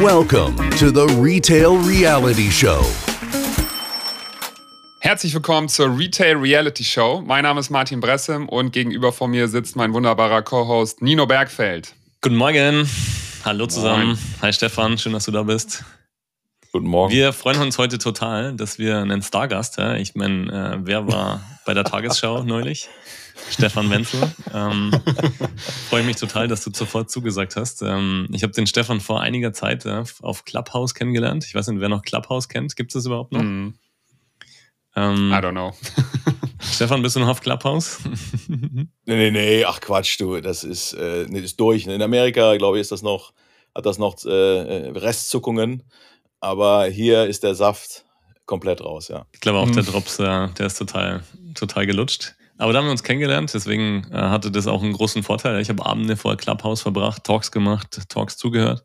Welcome to the Retail Reality Show. Herzlich willkommen zur Retail Reality Show. Mein Name ist Martin Bressem und gegenüber von mir sitzt mein wunderbarer Co-Host Nino Bergfeld. Guten Morgen. Hallo zusammen. Moin. Hi Stefan, schön, dass du da bist. Guten Morgen. Wir freuen uns heute total, dass wir einen Stargast, ich meine, äh, wer war bei der Tagesschau neulich? Stefan Wenzel. Ähm, freue mich total, dass du sofort zugesagt hast. Ähm, ich habe den Stefan vor einiger Zeit äh, auf Clubhouse kennengelernt. Ich weiß nicht, wer noch Clubhouse kennt. Gibt es das überhaupt noch? Mm. Ähm, I don't know. Stefan, bist du noch auf Clubhouse? nee, nee, nee, ach Quatsch, du, das ist, äh, nee, ist durch. In Amerika, glaube ich, ist das noch, hat das noch äh, Restzuckungen. Aber hier ist der Saft komplett raus, ja. Ich glaube auch, der mhm. Drops, äh, der ist total, total gelutscht. Aber da haben wir uns kennengelernt, deswegen äh, hatte das auch einen großen Vorteil. Ich habe Abende vor Clubhouse verbracht, Talks gemacht, Talks zugehört.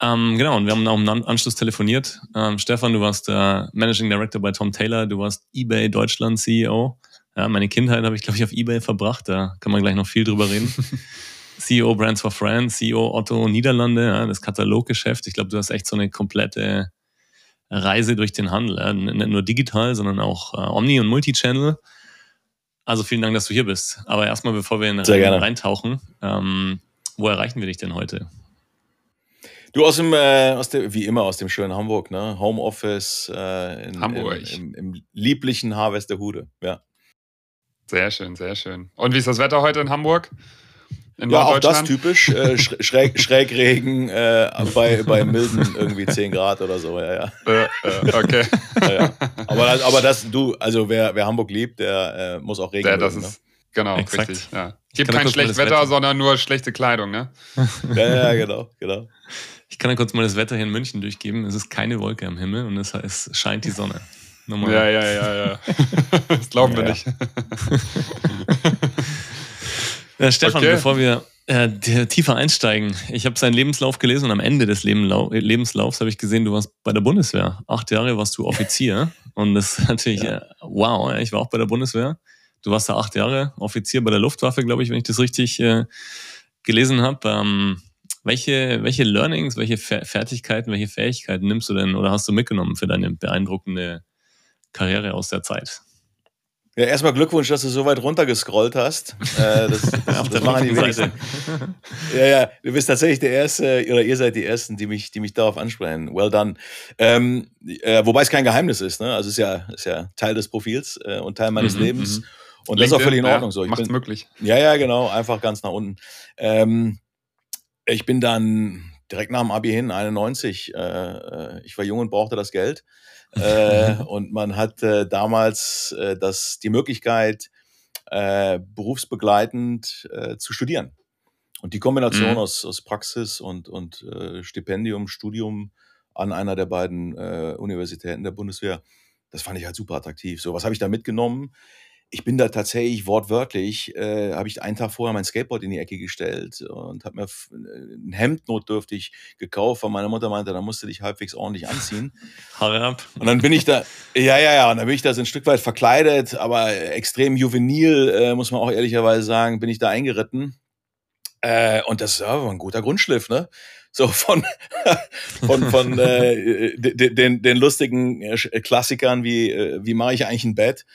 Ähm, genau, und wir haben auch im Anschluss telefoniert. Ähm, Stefan, du warst der Managing Director bei Tom Taylor, du warst eBay Deutschland CEO. Ja, meine Kindheit habe ich, glaube ich, auf eBay verbracht, da kann man gleich noch viel drüber reden. CEO Brands for Friends, CEO Otto Niederlande, ja, das Kataloggeschäft. Ich glaube, du hast echt so eine komplette Reise durch den Handel. Ja. Nicht nur digital, sondern auch äh, Omni- und Multichannel. Also vielen Dank, dass du hier bist. Aber erstmal, bevor wir in rein, reintauchen, ähm, wo erreichen wir dich denn heute? Du aus dem, äh, aus der, wie immer aus dem schönen Hamburg, ne? Homeoffice äh, in, Hamburg. Im, im, im lieblichen Harvesterhude, ja. Sehr schön, sehr schön. Und wie ist das Wetter heute in Hamburg? In ja, auch das typisch. Äh, Schräg, Schrägregen äh, bei, bei milden irgendwie 10 Grad oder so, ja, ja. Äh, äh okay. ja, ja. Aber, aber das, du, also wer, wer Hamburg liebt, der äh, muss auch Regen der, das mögen, ist, ne? Genau, Exakt. richtig. Ja. Gibt kein schlechtes Wetter, Wetter, sondern nur schlechte Kleidung, ne? ja, ja, genau, genau. Ich kann ja kurz mal das Wetter hier in München durchgeben. Es ist keine Wolke am Himmel und es, es scheint die Sonne. Normal. Ja, ja, ja, ja. das glauben ja, wir nicht. Ja, Stefan, okay. bevor wir äh, tiefer einsteigen, ich habe seinen Lebenslauf gelesen und am Ende des Lebenslaufs habe ich gesehen, du warst bei der Bundeswehr. Acht Jahre warst du Offizier und das ist natürlich, ja. äh, wow, ich war auch bei der Bundeswehr. Du warst da acht Jahre Offizier bei der Luftwaffe, glaube ich, wenn ich das richtig äh, gelesen habe. Ähm, welche, welche Learnings, welche Fertigkeiten, welche Fähigkeiten nimmst du denn oder hast du mitgenommen für deine beeindruckende Karriere aus der Zeit? Ja, erstmal Glückwunsch, dass du so weit runtergescrollt hast. Äh, das, das, das machen die wenigsten. ja, ja, du bist tatsächlich der Erste, oder ihr seid die Ersten, die mich, die mich darauf ansprechen. Well done. Ähm, äh, wobei es kein Geheimnis ist, ne? Also es ist ja, ist ja Teil des Profils äh, und Teil meines mhm, Lebens. Mhm. Und LinkedIn, das ist auch völlig in Ordnung ja, so. Bin, möglich. Ja, ja, genau. Einfach ganz nach unten. Ähm, ich bin dann direkt nach dem Abi hin, 91. Äh, äh, ich war jung und brauchte das Geld äh, und man hatte damals äh, das, die Möglichkeit, äh, berufsbegleitend äh, zu studieren. Und die Kombination mhm. aus, aus Praxis und, und äh, Stipendium, Studium an einer der beiden äh, Universitäten der Bundeswehr, das fand ich halt super attraktiv. So, was habe ich da mitgenommen? Ich bin da tatsächlich wortwörtlich, äh, habe ich einen Tag vorher mein Skateboard in die Ecke gestellt und habe mir äh, ein Hemd notdürftig gekauft, weil meine Mutter meinte, da musst du dich halbwegs ordentlich anziehen. Haare ab. Und dann bin ich da, ja, ja, ja, und dann bin ich da so ein Stück weit verkleidet, aber extrem juvenil, äh, muss man auch ehrlicherweise sagen, bin ich da eingeritten. Äh, und das ja, war ein guter Grundschliff, ne? So von, von, von äh, den, den lustigen äh, Klassikern wie, äh, wie mache ich eigentlich ein Bett?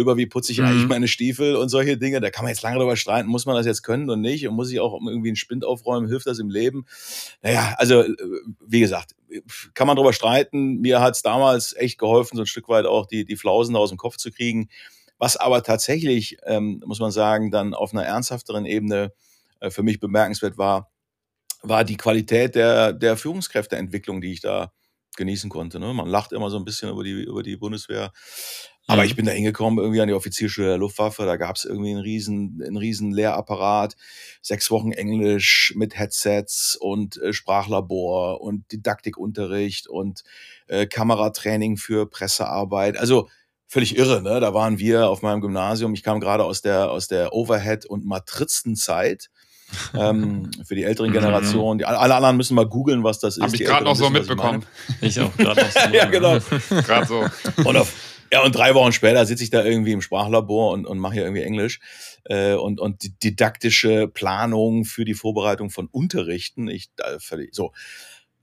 Über wie putze ich mhm. eigentlich meine Stiefel und solche Dinge. Da kann man jetzt lange darüber streiten, muss man das jetzt können und nicht und muss ich auch irgendwie einen Spind aufräumen, hilft das im Leben? Naja, also äh, wie gesagt, kann man darüber streiten. Mir hat es damals echt geholfen, so ein Stück weit auch die, die Flausen aus dem Kopf zu kriegen. Was aber tatsächlich, ähm, muss man sagen, dann auf einer ernsthafteren Ebene äh, für mich bemerkenswert war, war die Qualität der, der Führungskräfteentwicklung, die ich da genießen konnte. Ne? Man lacht immer so ein bisschen über die, über die Bundeswehr. Aber ich mhm. bin da hingekommen, irgendwie an die Offizierschule der Luftwaffe. Da gab es irgendwie einen riesen, einen riesen Lehrapparat, sechs Wochen Englisch mit Headsets und äh, Sprachlabor und Didaktikunterricht und äh, Kameratraining für Pressearbeit. Also völlig irre, ne? Da waren wir auf meinem Gymnasium. Ich kam gerade aus der, aus der Overhead- und Matrizenzeit. ähm, für die älteren mhm. Generationen. Die, alle anderen müssen mal googeln, was das ist. Habe ich gerade noch so mitbekommen. Ich, ich auch gerade noch so. ja, genau. gerade so. Und auf, ja, und drei Wochen später sitze ich da irgendwie im Sprachlabor und, und mache hier irgendwie Englisch äh, und, und didaktische Planung für die Vorbereitung von Unterrichten. Ich, da, völlig, so.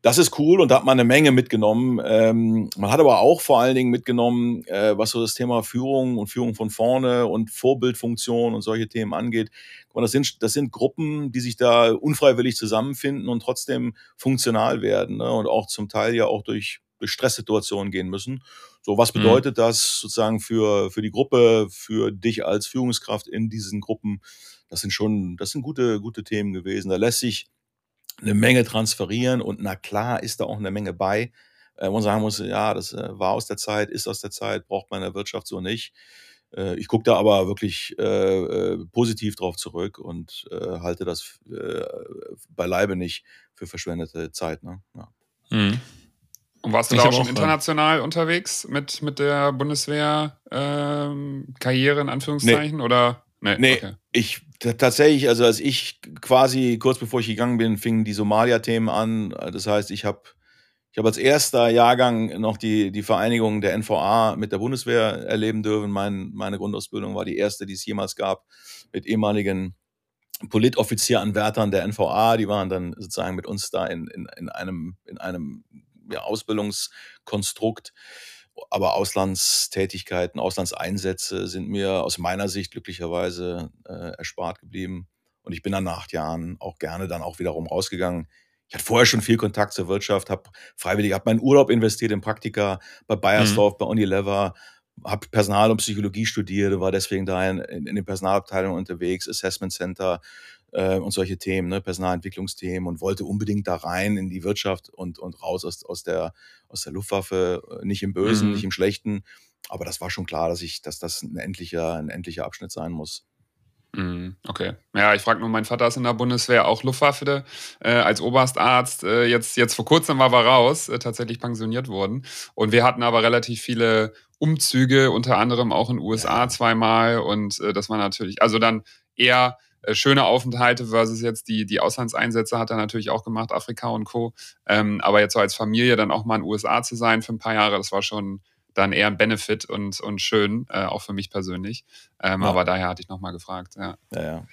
das ist cool und da hat man eine Menge mitgenommen. Ähm, man hat aber auch vor allen Dingen mitgenommen, äh, was so das Thema Führung und Führung von vorne und Vorbildfunktion und solche Themen angeht. Und das sind, das sind Gruppen, die sich da unfreiwillig zusammenfinden und trotzdem funktional werden ne? und auch zum Teil ja auch durch, durch Stresssituationen gehen müssen. So, was mhm. bedeutet mhm. das sozusagen für, für die Gruppe, für dich als Führungskraft in diesen Gruppen? Das sind schon, das sind gute, gute Themen gewesen. Da lässt sich eine Menge transferieren und na klar ist da auch eine Menge bei, äh, wo man sagen muss, ja, das äh, war aus der Zeit, ist aus der Zeit, braucht man in der Wirtschaft so nicht. Äh, ich gucke da aber wirklich äh, äh, positiv drauf zurück und äh, halte das äh, beileibe nicht für verschwendete Zeit. Ne? Ja. Mhm. Und warst du da auch schon auch international unterwegs mit, mit der Bundeswehr-Karriere ähm, in Anführungszeichen? Nee. Oder? Nee, nee okay. ich tatsächlich, also als ich quasi kurz bevor ich gegangen bin, fingen die Somalia-Themen an. Das heißt, ich habe ich hab als erster Jahrgang noch die, die Vereinigung der NVA mit der Bundeswehr erleben dürfen. Mein, meine Grundausbildung war die erste, die es jemals gab, mit ehemaligen Politoffizieranwärtern der NVA. Die waren dann sozusagen mit uns da in, in, in einem, in einem ja, Ausbildungskonstrukt aber Auslandstätigkeiten, Auslandseinsätze sind mir aus meiner Sicht glücklicherweise äh, erspart geblieben. Und ich bin dann nach acht Jahren auch gerne dann auch wiederum rausgegangen. Ich hatte vorher schon viel Kontakt zur Wirtschaft, habe freiwillig, habe meinen Urlaub investiert in Praktika bei Bayersdorf, mhm. bei Unilever, habe Personal und Psychologie studiert, war deswegen da in, in, in den Personalabteilungen unterwegs, Assessment Center, äh, und solche Themen, ne, Personalentwicklungsthemen und wollte unbedingt da rein in die Wirtschaft und, und raus aus, aus, der, aus der Luftwaffe, äh, nicht im Bösen, mhm. nicht im Schlechten. Aber das war schon klar, dass ich, dass das ein endlicher, ein endlicher Abschnitt sein muss. Mhm, okay. Ja, ich frage nur, mein Vater ist in der Bundeswehr auch Luftwaffe äh, als Oberstarzt. Äh, jetzt, jetzt vor kurzem war er raus, äh, tatsächlich pensioniert worden. Und wir hatten aber relativ viele Umzüge, unter anderem auch in den USA ja. zweimal. Und äh, das war natürlich, also dann eher schöne Aufenthalte versus jetzt die, die Auslandseinsätze hat er natürlich auch gemacht, Afrika und Co. Ähm, aber jetzt so als Familie dann auch mal in den USA zu sein für ein paar Jahre, das war schon dann eher ein Benefit und, und schön, äh, auch für mich persönlich. Ähm, ja. Aber daher hatte ich nochmal gefragt. Ja. ja, ja.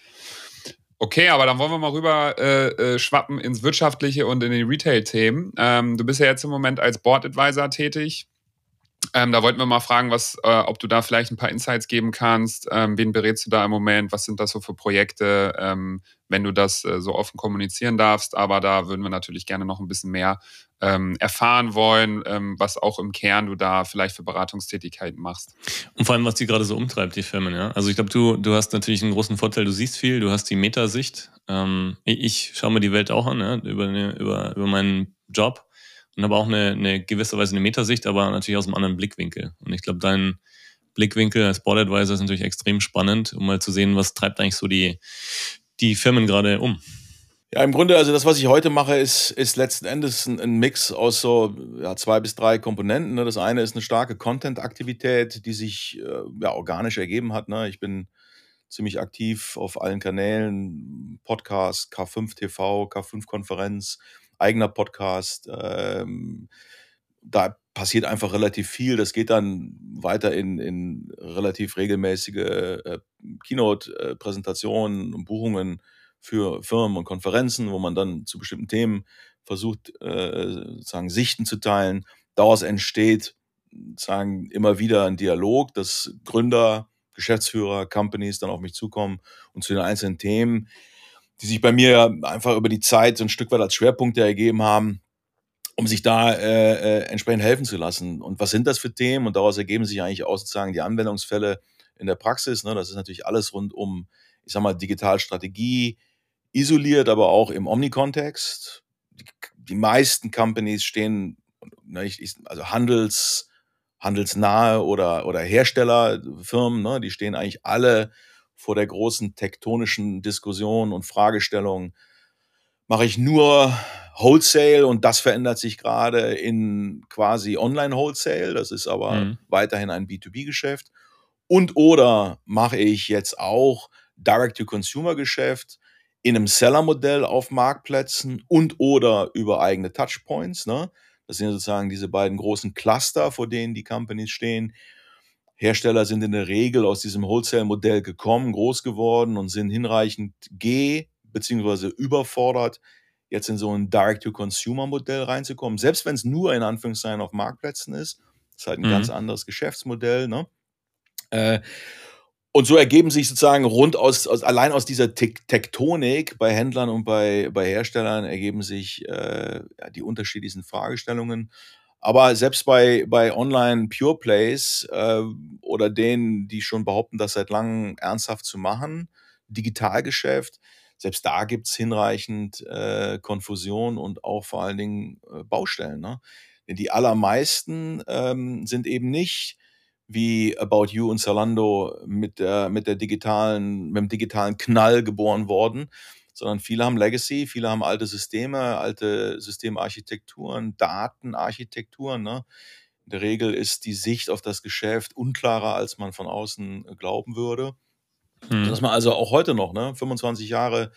Okay, aber dann wollen wir mal rüber äh, äh, schwappen ins Wirtschaftliche und in die Retail-Themen. Ähm, du bist ja jetzt im Moment als Board Advisor tätig. Ähm, da wollten wir mal fragen, was, äh, ob du da vielleicht ein paar Insights geben kannst. Ähm, wen berätst du da im Moment? Was sind das so für Projekte, ähm, wenn du das äh, so offen kommunizieren darfst? Aber da würden wir natürlich gerne noch ein bisschen mehr ähm, erfahren wollen, ähm, was auch im Kern du da vielleicht für Beratungstätigkeiten machst. Und vor allem, was die gerade so umtreibt, die Firmen. Ja? Also ich glaube, du, du hast natürlich einen großen Vorteil, du siehst viel, du hast die Metasicht. Ähm, ich schaue mir die Welt auch an, ja? über, über, über meinen Job und habe auch eine, eine gewisse Weise eine Metasicht, aber natürlich aus einem anderen Blickwinkel. Und ich glaube, dein Blickwinkel als Board Advisor ist natürlich extrem spannend, um mal zu sehen, was treibt eigentlich so die, die Firmen gerade um. Ja, im Grunde, also das, was ich heute mache, ist, ist letzten Endes ein, ein Mix aus so ja, zwei bis drei Komponenten. Ne? Das eine ist eine starke Content-Aktivität, die sich äh, ja, organisch ergeben hat. Ne? Ich bin ziemlich aktiv auf allen Kanälen, Podcast, K5 TV, K5 Konferenz, eigener Podcast. Ähm, da passiert einfach relativ viel. Das geht dann weiter in, in relativ regelmäßige äh, Keynote-Präsentationen und Buchungen für Firmen und Konferenzen, wo man dann zu bestimmten Themen versucht, äh, sozusagen Sichten zu teilen. Daraus entsteht sozusagen immer wieder ein Dialog, dass Gründer, Geschäftsführer, Companies dann auf mich zukommen und zu den einzelnen Themen die sich bei mir einfach über die Zeit so ein Stück weit als Schwerpunkte ergeben haben, um sich da äh, äh, entsprechend helfen zu lassen. Und was sind das für Themen? Und daraus ergeben sich eigentlich auch sozusagen die Anwendungsfälle in der Praxis. Ne? Das ist natürlich alles rund um, ich sag mal, Digitalstrategie, isoliert, aber auch im Omni-Kontext. Die, die, meisten Companies stehen, ne, ich, also Handels, handelsnahe oder, oder Herstellerfirmen, ne, die stehen eigentlich alle vor der großen tektonischen Diskussion und Fragestellung, mache ich nur Wholesale und das verändert sich gerade in quasi Online-Wholesale, das ist aber mhm. weiterhin ein B2B-Geschäft. Und oder mache ich jetzt auch Direct-to-Consumer-Geschäft in einem Seller-Modell auf Marktplätzen und oder über eigene Touchpoints. Ne? Das sind sozusagen diese beiden großen Cluster, vor denen die Companies stehen. Hersteller sind in der Regel aus diesem Wholesale-Modell gekommen, groß geworden und sind hinreichend geh- bzw. überfordert, jetzt in so ein Direct-to-Consumer-Modell reinzukommen, selbst wenn es nur in Anführungszeichen auf Marktplätzen ist. Ist halt ein mhm. ganz anderes Geschäftsmodell. Ne? Äh, und so ergeben sich sozusagen rund aus, aus allein aus dieser Tektonik bei Händlern und bei, bei Herstellern ergeben sich äh, die unterschiedlichsten Fragestellungen. Aber selbst bei, bei Online Pure Plays äh, oder denen, die schon behaupten, das seit langem ernsthaft zu machen, Digitalgeschäft, selbst da gibt es hinreichend äh, Konfusion und auch vor allen Dingen äh, Baustellen. Ne? Denn die allermeisten ähm, sind eben nicht wie About You und Zalando mit der, mit der digitalen, mit dem digitalen Knall geboren worden, sondern viele haben Legacy, viele haben alte Systeme, alte Systemarchitekturen, Datenarchitekturen. Ne? In der Regel ist die Sicht auf das Geschäft unklarer, als man von außen glauben würde. Hm. Dass man also auch heute noch, ne, 25 Jahre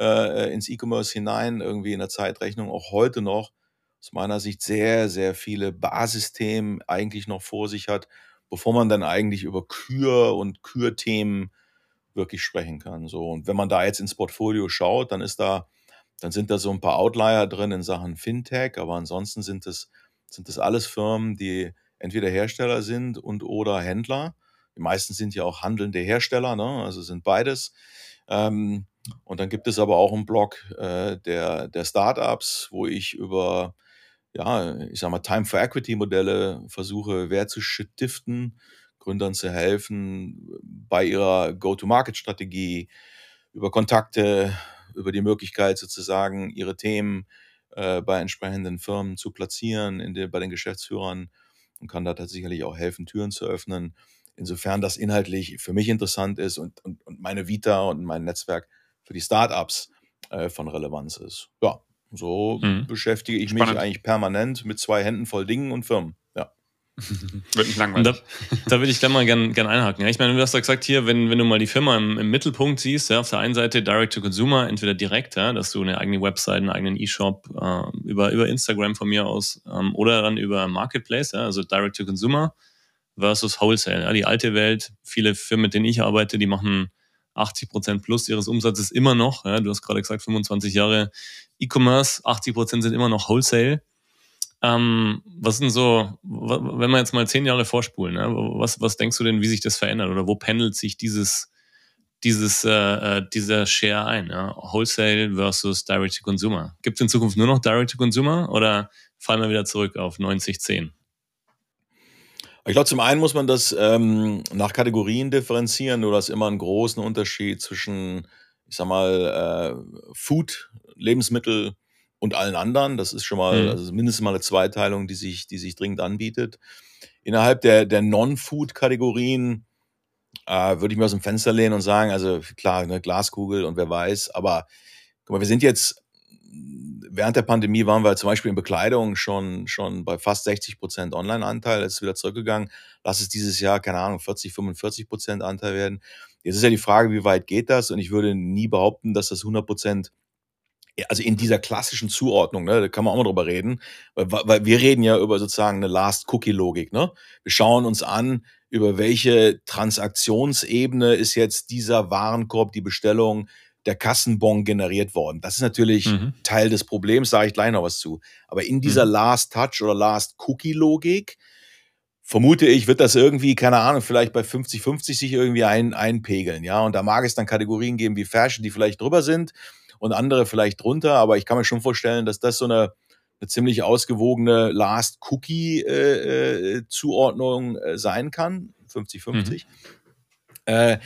äh, ins E-Commerce hinein, irgendwie in der Zeitrechnung, auch heute noch aus meiner Sicht sehr, sehr viele Basisthemen eigentlich noch vor sich hat, bevor man dann eigentlich über Kür und Kürthemen wirklich sprechen kann. So, und wenn man da jetzt ins Portfolio schaut, dann ist da, dann sind da so ein paar Outlier drin in Sachen Fintech, aber ansonsten sind es, sind das alles Firmen, die entweder Hersteller sind und oder Händler. Die meisten sind ja auch handelnde Hersteller, ne? also sind beides. Ähm, und dann gibt es aber auch einen Blog äh, der, der Startups, wo ich über ja, ich sag mal, Time for Equity Modelle versuche Wert zu stiften, Gründern zu helfen bei ihrer Go-to-Market-Strategie, über Kontakte, über die Möglichkeit sozusagen ihre Themen äh, bei entsprechenden Firmen zu platzieren, in den, bei den Geschäftsführern und kann da tatsächlich auch helfen, Türen zu öffnen. Insofern das inhaltlich für mich interessant ist und, und, und meine Vita und mein Netzwerk für die Startups äh, von Relevanz ist. Ja, so mhm. beschäftige ich Spannend. mich eigentlich permanent mit zwei Händen voll Dingen und Firmen. Wird nicht langweilig. Da, da würde ich gerne mal gerne gern einhaken. Ja, ich meine, du hast ja gesagt, hier, wenn, wenn du mal die Firma im, im Mittelpunkt siehst, ja, auf der einen Seite Direct to Consumer, entweder direkt, ja, dass du eine eigene Website, einen eigenen E-Shop äh, über, über Instagram von mir aus ähm, oder dann über Marketplace, ja, also Direct to Consumer versus Wholesale. Ja, die alte Welt, viele Firmen, mit denen ich arbeite, die machen 80 Prozent plus ihres Umsatzes immer noch, ja, du hast gerade gesagt, 25 Jahre E-Commerce, 80 Prozent sind immer noch Wholesale. Ähm, was sind so, wenn wir jetzt mal zehn Jahre vorspulen, ne, was, was denkst du denn, wie sich das verändert oder wo pendelt sich dieses, dieses, äh, äh dieser Share ein? Ja? Wholesale versus Direct to Consumer. Gibt es in Zukunft nur noch Direct to Consumer oder fallen wir wieder zurück auf 90, 10? Ich glaube, zum einen muss man das ähm, nach Kategorien differenzieren. Du hast immer einen großen Unterschied zwischen, ich sag mal, äh, Food, Lebensmittel und allen anderen. Das ist schon mal mhm. also mindestens mal eine Zweiteilung, die sich, die sich dringend anbietet. Innerhalb der, der Non-Food-Kategorien äh, würde ich mir aus dem Fenster lehnen und sagen, also klar, eine Glaskugel und wer weiß, aber guck mal, wir sind jetzt während der Pandemie waren wir zum Beispiel in Bekleidung schon, schon bei fast 60 Prozent Online-Anteil. Ist wieder zurückgegangen. Lass es dieses Jahr, keine Ahnung, 40, 45 Prozent Anteil werden. Jetzt ist ja die Frage, wie weit geht das? Und ich würde nie behaupten, dass das 100 Prozent also in dieser klassischen Zuordnung, ne, da kann man auch mal drüber reden, weil, weil wir reden ja über sozusagen eine Last-Cookie-Logik. Ne? Wir schauen uns an, über welche Transaktionsebene ist jetzt dieser Warenkorb, die Bestellung, der Kassenbon generiert worden. Das ist natürlich mhm. Teil des Problems, sage ich gleich noch was zu. Aber in dieser mhm. Last Touch oder Last Cookie Logik vermute ich, wird das irgendwie, keine Ahnung, vielleicht bei 50-50 sich irgendwie ein, einpegeln, ja. Und da mag es dann Kategorien geben wie Fashion, die vielleicht drüber sind und andere vielleicht drunter, aber ich kann mir schon vorstellen, dass das so eine, eine ziemlich ausgewogene Last Cookie äh, äh, Zuordnung äh, sein kann, 50-50. Mhm. Äh,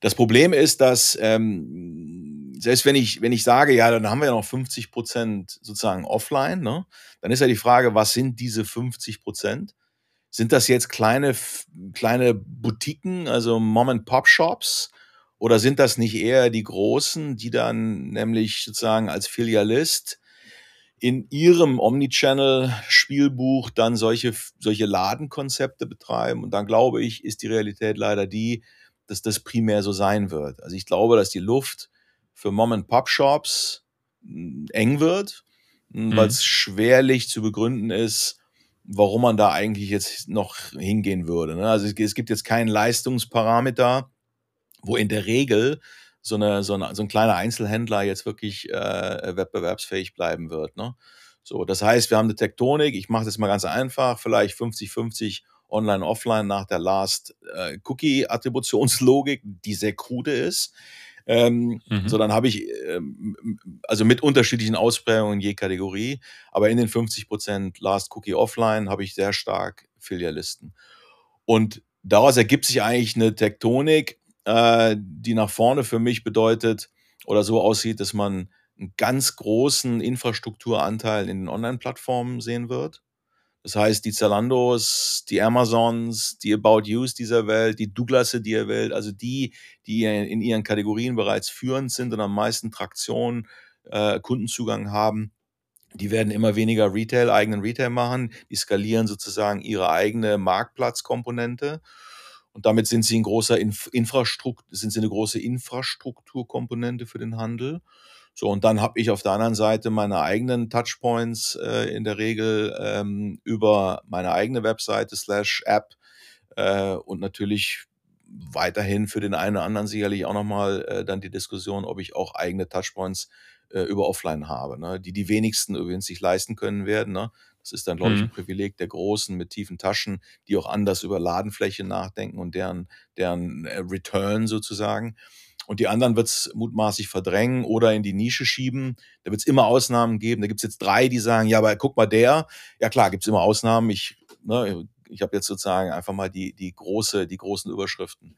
das Problem ist, dass ähm, selbst wenn ich, wenn ich sage, ja, dann haben wir ja noch 50 Prozent sozusagen offline, ne? dann ist ja die Frage, was sind diese 50 Prozent? Sind das jetzt kleine, kleine Boutiquen, also Mom-and-Pop-Shops? Oder sind das nicht eher die großen, die dann nämlich sozusagen als Filialist in ihrem Omnichannel-Spielbuch dann solche, solche Ladenkonzepte betreiben? Und dann glaube ich, ist die Realität leider die, dass das primär so sein wird. Also ich glaube, dass die Luft für Mom-and-Pop-Shops hm, eng wird, hm, mhm. weil es schwerlich zu begründen ist, warum man da eigentlich jetzt noch hingehen würde. Ne? Also es gibt jetzt keinen Leistungsparameter, wo in der Regel so, eine, so, eine, so ein kleiner Einzelhändler jetzt wirklich äh, wettbewerbsfähig bleiben wird. Ne? So, das heißt, wir haben eine Tektonik. Ich mache das mal ganz einfach, vielleicht 50-50 online, offline nach der Last äh, die sehr krude ist. Ähm, mhm. So, dann habe ich ähm, also mit unterschiedlichen Ausprägungen je Kategorie, aber in den 50 Prozent Last Cookie Offline habe ich sehr stark Filialisten. Und daraus ergibt sich eigentlich eine Tektonik, äh, die nach vorne für mich bedeutet oder so aussieht, dass man einen ganz großen Infrastrukturanteil in den Online-Plattformen sehen wird. Das heißt, die Zalandos, die Amazons, die About Yous dieser Welt, die Douglasse dieser Welt, also die, die in ihren Kategorien bereits führend sind und am meisten Traktion, äh, Kundenzugang haben, die werden immer weniger Retail, eigenen Retail machen. Die skalieren sozusagen ihre eigene Marktplatzkomponente. Und damit sind sie ein großer Inf Infrastruktur, sind sie eine große Infrastrukturkomponente für den Handel. So, und dann habe ich auf der anderen Seite meine eigenen Touchpoints äh, in der Regel ähm, über meine eigene Webseite slash App äh, und natürlich weiterhin für den einen oder anderen sicherlich auch nochmal äh, dann die Diskussion, ob ich auch eigene Touchpoints äh, über Offline habe, ne? die die wenigsten übrigens sich leisten können werden. Ne? Das ist dann, glaube ich, ein mhm. Privileg der Großen mit tiefen Taschen, die auch anders über Ladenfläche nachdenken und deren, deren äh, Return sozusagen. Und die anderen wird es mutmaßlich verdrängen oder in die Nische schieben. Da wird es immer Ausnahmen geben. Da gibt es jetzt drei, die sagen, ja, aber guck mal der. Ja klar, gibt es immer Ausnahmen. Ich, ne, ich habe jetzt sozusagen einfach mal die, die, große, die großen Überschriften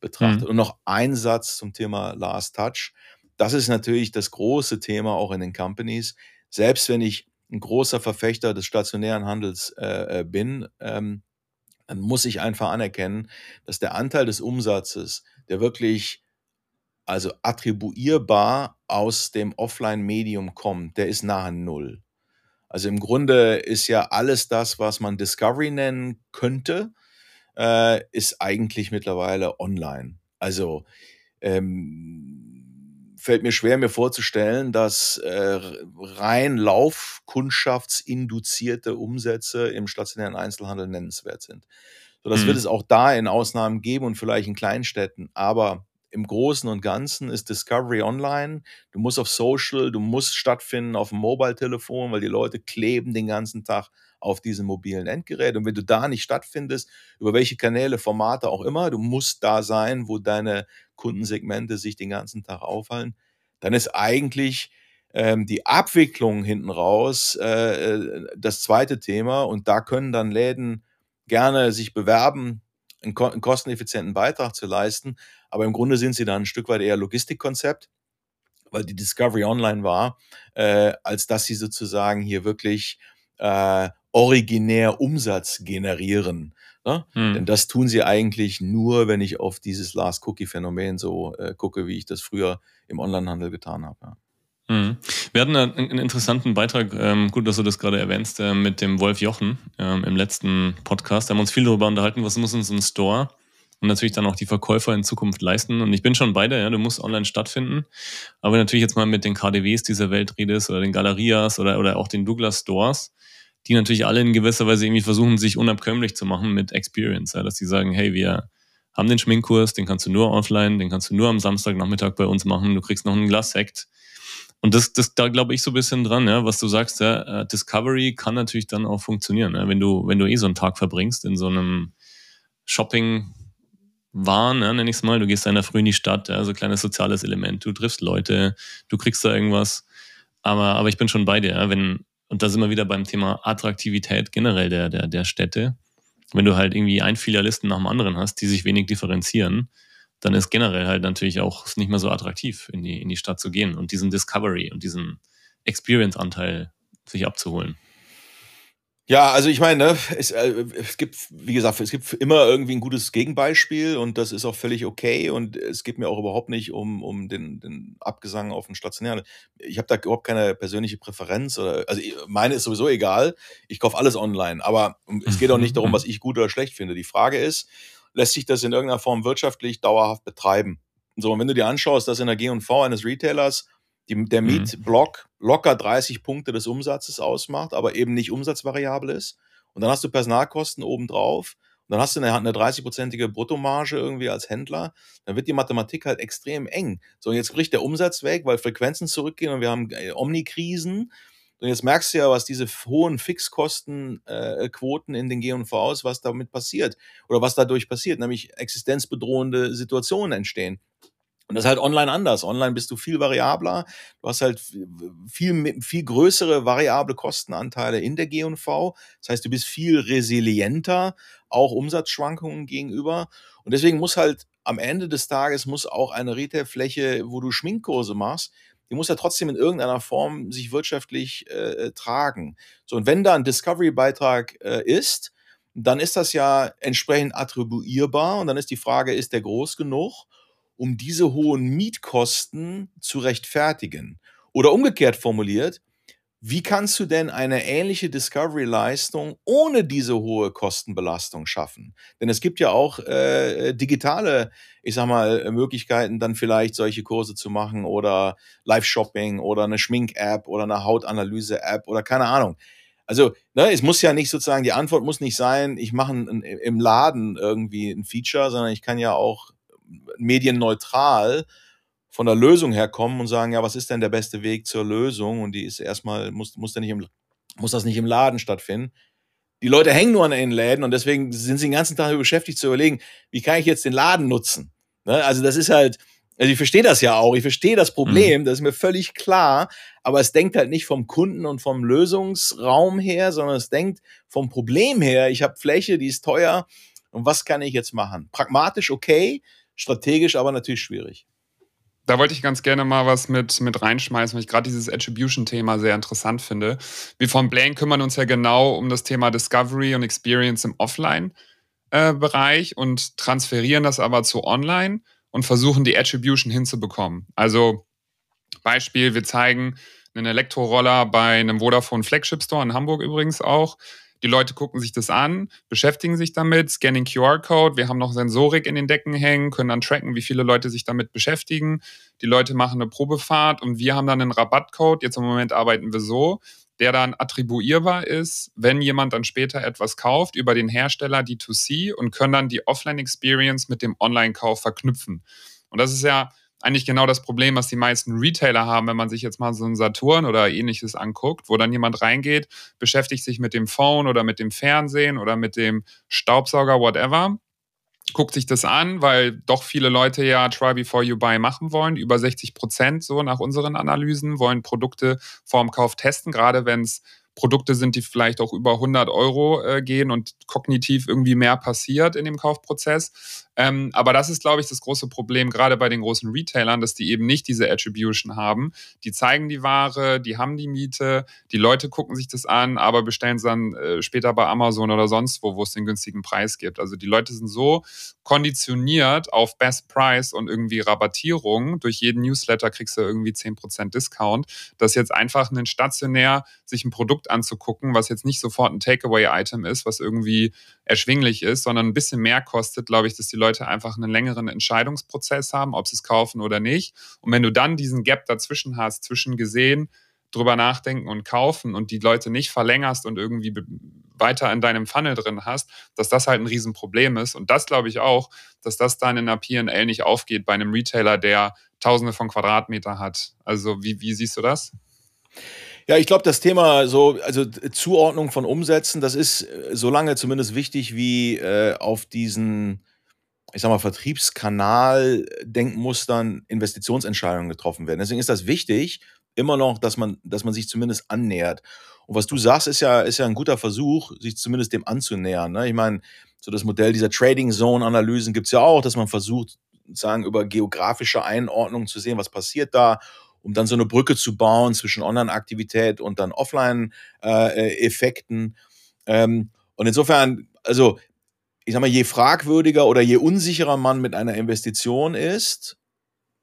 betrachtet. Mhm. Und noch ein Satz zum Thema Last Touch. Das ist natürlich das große Thema auch in den Companies. Selbst wenn ich ein großer Verfechter des stationären Handels äh, äh bin, ähm, dann muss ich einfach anerkennen, dass der Anteil des Umsatzes, der wirklich also attribuierbar aus dem Offline-Medium kommt, der ist nahe Null. Also im Grunde ist ja alles das, was man Discovery nennen könnte, äh, ist eigentlich mittlerweile online. Also ähm, fällt mir schwer, mir vorzustellen, dass äh, rein Laufkundschaftsinduzierte Umsätze im stationären Einzelhandel nennenswert sind. So, das mhm. wird es auch da in Ausnahmen geben und vielleicht in Kleinstädten. Aber im Großen und Ganzen ist Discovery online. Du musst auf Social, du musst stattfinden auf dem Mobile-Telefon, weil die Leute kleben den ganzen Tag auf diesem mobilen Endgerät. Und wenn du da nicht stattfindest, über welche Kanäle, Formate auch immer, du musst da sein, wo deine Kundensegmente sich den ganzen Tag aufhalten, dann ist eigentlich ähm, die Abwicklung hinten raus äh, äh das zweite Thema. Und da können dann Läden gerne sich bewerben, einen, einen kosteneffizienten Beitrag zu leisten. Aber im Grunde sind sie dann ein Stück weit eher Logistikkonzept, weil die Discovery online war, äh, als dass sie sozusagen hier wirklich äh, originär Umsatz generieren. Ne? Hm. Denn das tun sie eigentlich nur, wenn ich auf dieses Last-Cookie-Phänomen so äh, gucke, wie ich das früher im Onlinehandel getan habe. Ja. Mhm. Wir hatten einen interessanten Beitrag, ähm, gut, dass du das gerade erwähnst, äh, mit dem Wolf Jochen ähm, im letzten Podcast. Da haben wir uns viel darüber unterhalten, was muss uns ein Store und natürlich dann auch die Verkäufer in Zukunft leisten. Und ich bin schon beide, ja, du musst online stattfinden. Aber natürlich jetzt mal mit den KDWs dieser Welt redest oder den Galerias oder, oder auch den Douglas Stores, die natürlich alle in gewisser Weise irgendwie versuchen, sich unabkömmlich zu machen mit Experience. Ja, dass sie sagen, hey, wir haben den Schminkkurs, den kannst du nur offline, den kannst du nur am Samstagnachmittag bei uns machen, du kriegst noch ein Glas Sekt und das, das, da glaube ich so ein bisschen dran, ja, was du sagst, ja, äh, Discovery kann natürlich dann auch funktionieren, ja, wenn du, wenn du eh so einen Tag verbringst in so einem Shopping, Wahn, ja, nenne ich es mal, du gehst in der Früh in die Stadt, ja, so ein kleines soziales Element, du triffst Leute, du kriegst da irgendwas. Aber, aber ich bin schon bei dir, ja, wenn, und da sind wir wieder beim Thema Attraktivität generell der, der, der Städte. Wenn du halt irgendwie ein Filialisten nach dem anderen hast, die sich wenig differenzieren, dann ist generell halt natürlich auch nicht mehr so attraktiv, in die, in die Stadt zu gehen und diesen Discovery und diesen Experience-Anteil sich abzuholen. Ja, also ich meine, ne, es, äh, es gibt, wie gesagt, es gibt immer irgendwie ein gutes Gegenbeispiel und das ist auch völlig okay und es geht mir auch überhaupt nicht um, um den, den Abgesang auf den stationären. Ich habe da überhaupt keine persönliche Präferenz oder, also meine ist sowieso egal. Ich kaufe alles online, aber es geht auch nicht darum, was ich gut oder schlecht finde. Die Frage ist, lässt sich das in irgendeiner Form wirtschaftlich dauerhaft betreiben. So, und wenn du dir anschaust, dass in der G&V eines Retailers die, der mhm. Mietblock locker 30 Punkte des Umsatzes ausmacht, aber eben nicht umsatzvariabel ist, und dann hast du Personalkosten obendrauf dann hast du eine, eine 30-prozentige Bruttomarge irgendwie als Händler, dann wird die Mathematik halt extrem eng. So, und jetzt bricht der Umsatz weg, weil Frequenzen zurückgehen und wir haben äh, Omnikrisen. Und jetzt merkst du ja, was diese hohen Fixkostenquoten äh, in den G&Vs, was damit passiert oder was dadurch passiert, nämlich existenzbedrohende Situationen entstehen. Und das ist halt online anders. Online bist du viel variabler. Du hast halt viel, viel größere variable Kostenanteile in der G&V. Das heißt, du bist viel resilienter, auch Umsatzschwankungen gegenüber. Und deswegen muss halt am Ende des Tages muss auch eine Retailfläche, wo du Schminkkurse machst, die muss ja trotzdem in irgendeiner Form sich wirtschaftlich äh, tragen. So, und wenn da ein Discovery-Beitrag äh, ist, dann ist das ja entsprechend attribuierbar und dann ist die Frage, ist der groß genug? Um diese hohen Mietkosten zu rechtfertigen? Oder umgekehrt formuliert, wie kannst du denn eine ähnliche Discovery-Leistung ohne diese hohe Kostenbelastung schaffen? Denn es gibt ja auch äh, digitale, ich sag mal, Möglichkeiten, dann vielleicht solche Kurse zu machen oder Live-Shopping oder eine Schmink-App oder eine Hautanalyse-App oder keine Ahnung. Also, ne, es muss ja nicht sozusagen, die Antwort muss nicht sein, ich mache im Laden irgendwie ein Feature, sondern ich kann ja auch medienneutral von der Lösung her kommen und sagen, ja, was ist denn der beste Weg zur Lösung? Und die ist erstmal, muss, muss, nicht im, muss das nicht im Laden stattfinden. Die Leute hängen nur an den Läden und deswegen sind sie den ganzen Tag beschäftigt zu überlegen, wie kann ich jetzt den Laden nutzen? Ne? Also das ist halt, also ich verstehe das ja auch, ich verstehe das Problem, mhm. das ist mir völlig klar, aber es denkt halt nicht vom Kunden und vom Lösungsraum her, sondern es denkt vom Problem her, ich habe Fläche, die ist teuer und was kann ich jetzt machen? Pragmatisch okay, strategisch aber natürlich schwierig. Da wollte ich ganz gerne mal was mit, mit reinschmeißen, weil ich gerade dieses Attribution-Thema sehr interessant finde. Wir von Blaine kümmern uns ja genau um das Thema Discovery und Experience im Offline-Bereich äh, und transferieren das aber zu Online und versuchen die Attribution hinzubekommen. Also Beispiel, wir zeigen einen Elektroroller bei einem Vodafone Flagship Store in Hamburg übrigens auch. Die Leute gucken sich das an, beschäftigen sich damit, scannen QR-Code. Wir haben noch Sensorik in den Decken hängen, können dann tracken, wie viele Leute sich damit beschäftigen. Die Leute machen eine Probefahrt und wir haben dann einen Rabattcode. Jetzt im Moment arbeiten wir so, der dann attribuierbar ist, wenn jemand dann später etwas kauft über den Hersteller D2C und können dann die Offline-Experience mit dem Online-Kauf verknüpfen. Und das ist ja eigentlich genau das Problem, was die meisten Retailer haben, wenn man sich jetzt mal so einen Saturn oder ähnliches anguckt, wo dann jemand reingeht, beschäftigt sich mit dem Phone oder mit dem Fernsehen oder mit dem Staubsauger, whatever, guckt sich das an, weil doch viele Leute ja Try Before You Buy machen wollen. Über 60 Prozent, so nach unseren Analysen, wollen Produkte vorm Kauf testen, gerade wenn es Produkte sind, die vielleicht auch über 100 Euro äh, gehen und kognitiv irgendwie mehr passiert in dem Kaufprozess. Ähm, aber das ist, glaube ich, das große Problem, gerade bei den großen Retailern, dass die eben nicht diese Attribution haben. Die zeigen die Ware, die haben die Miete, die Leute gucken sich das an, aber bestellen es dann äh, später bei Amazon oder sonst wo, wo es den günstigen Preis gibt. Also die Leute sind so konditioniert auf Best Price und irgendwie Rabattierung. Durch jeden Newsletter kriegst du irgendwie 10% Discount, dass jetzt einfach ein stationär sich ein Produkt anzugucken, was jetzt nicht sofort ein Takeaway-Item ist, was irgendwie erschwinglich ist, sondern ein bisschen mehr kostet, glaube ich, dass die Leute einfach einen längeren Entscheidungsprozess haben, ob sie es kaufen oder nicht. Und wenn du dann diesen Gap dazwischen hast, zwischen gesehen, drüber nachdenken und kaufen und die Leute nicht verlängerst und irgendwie weiter in deinem Funnel drin hast, dass das halt ein Riesenproblem ist. Und das glaube ich auch, dass das dann in der PL nicht aufgeht bei einem Retailer, der Tausende von Quadratmeter hat. Also wie, wie siehst du das? Ja, ich glaube, das Thema so, also Zuordnung von Umsätzen, das ist äh, so lange zumindest wichtig, wie äh, auf diesen, ich sag mal, Vertriebskanal-Denkmustern Investitionsentscheidungen getroffen werden. Deswegen ist das wichtig, immer noch, dass man, dass man sich zumindest annähert. Und was du sagst, ist ja, ist ja ein guter Versuch, sich zumindest dem anzunähern. Ne? Ich meine, so das Modell dieser Trading Zone-Analysen gibt es ja auch, dass man versucht, sagen, über geografische Einordnung zu sehen, was passiert da, um dann so eine Brücke zu bauen zwischen Online-Aktivität und dann Offline-Effekten. Äh, ähm, und insofern, also ich sag mal, je fragwürdiger oder je unsicherer man mit einer Investition ist,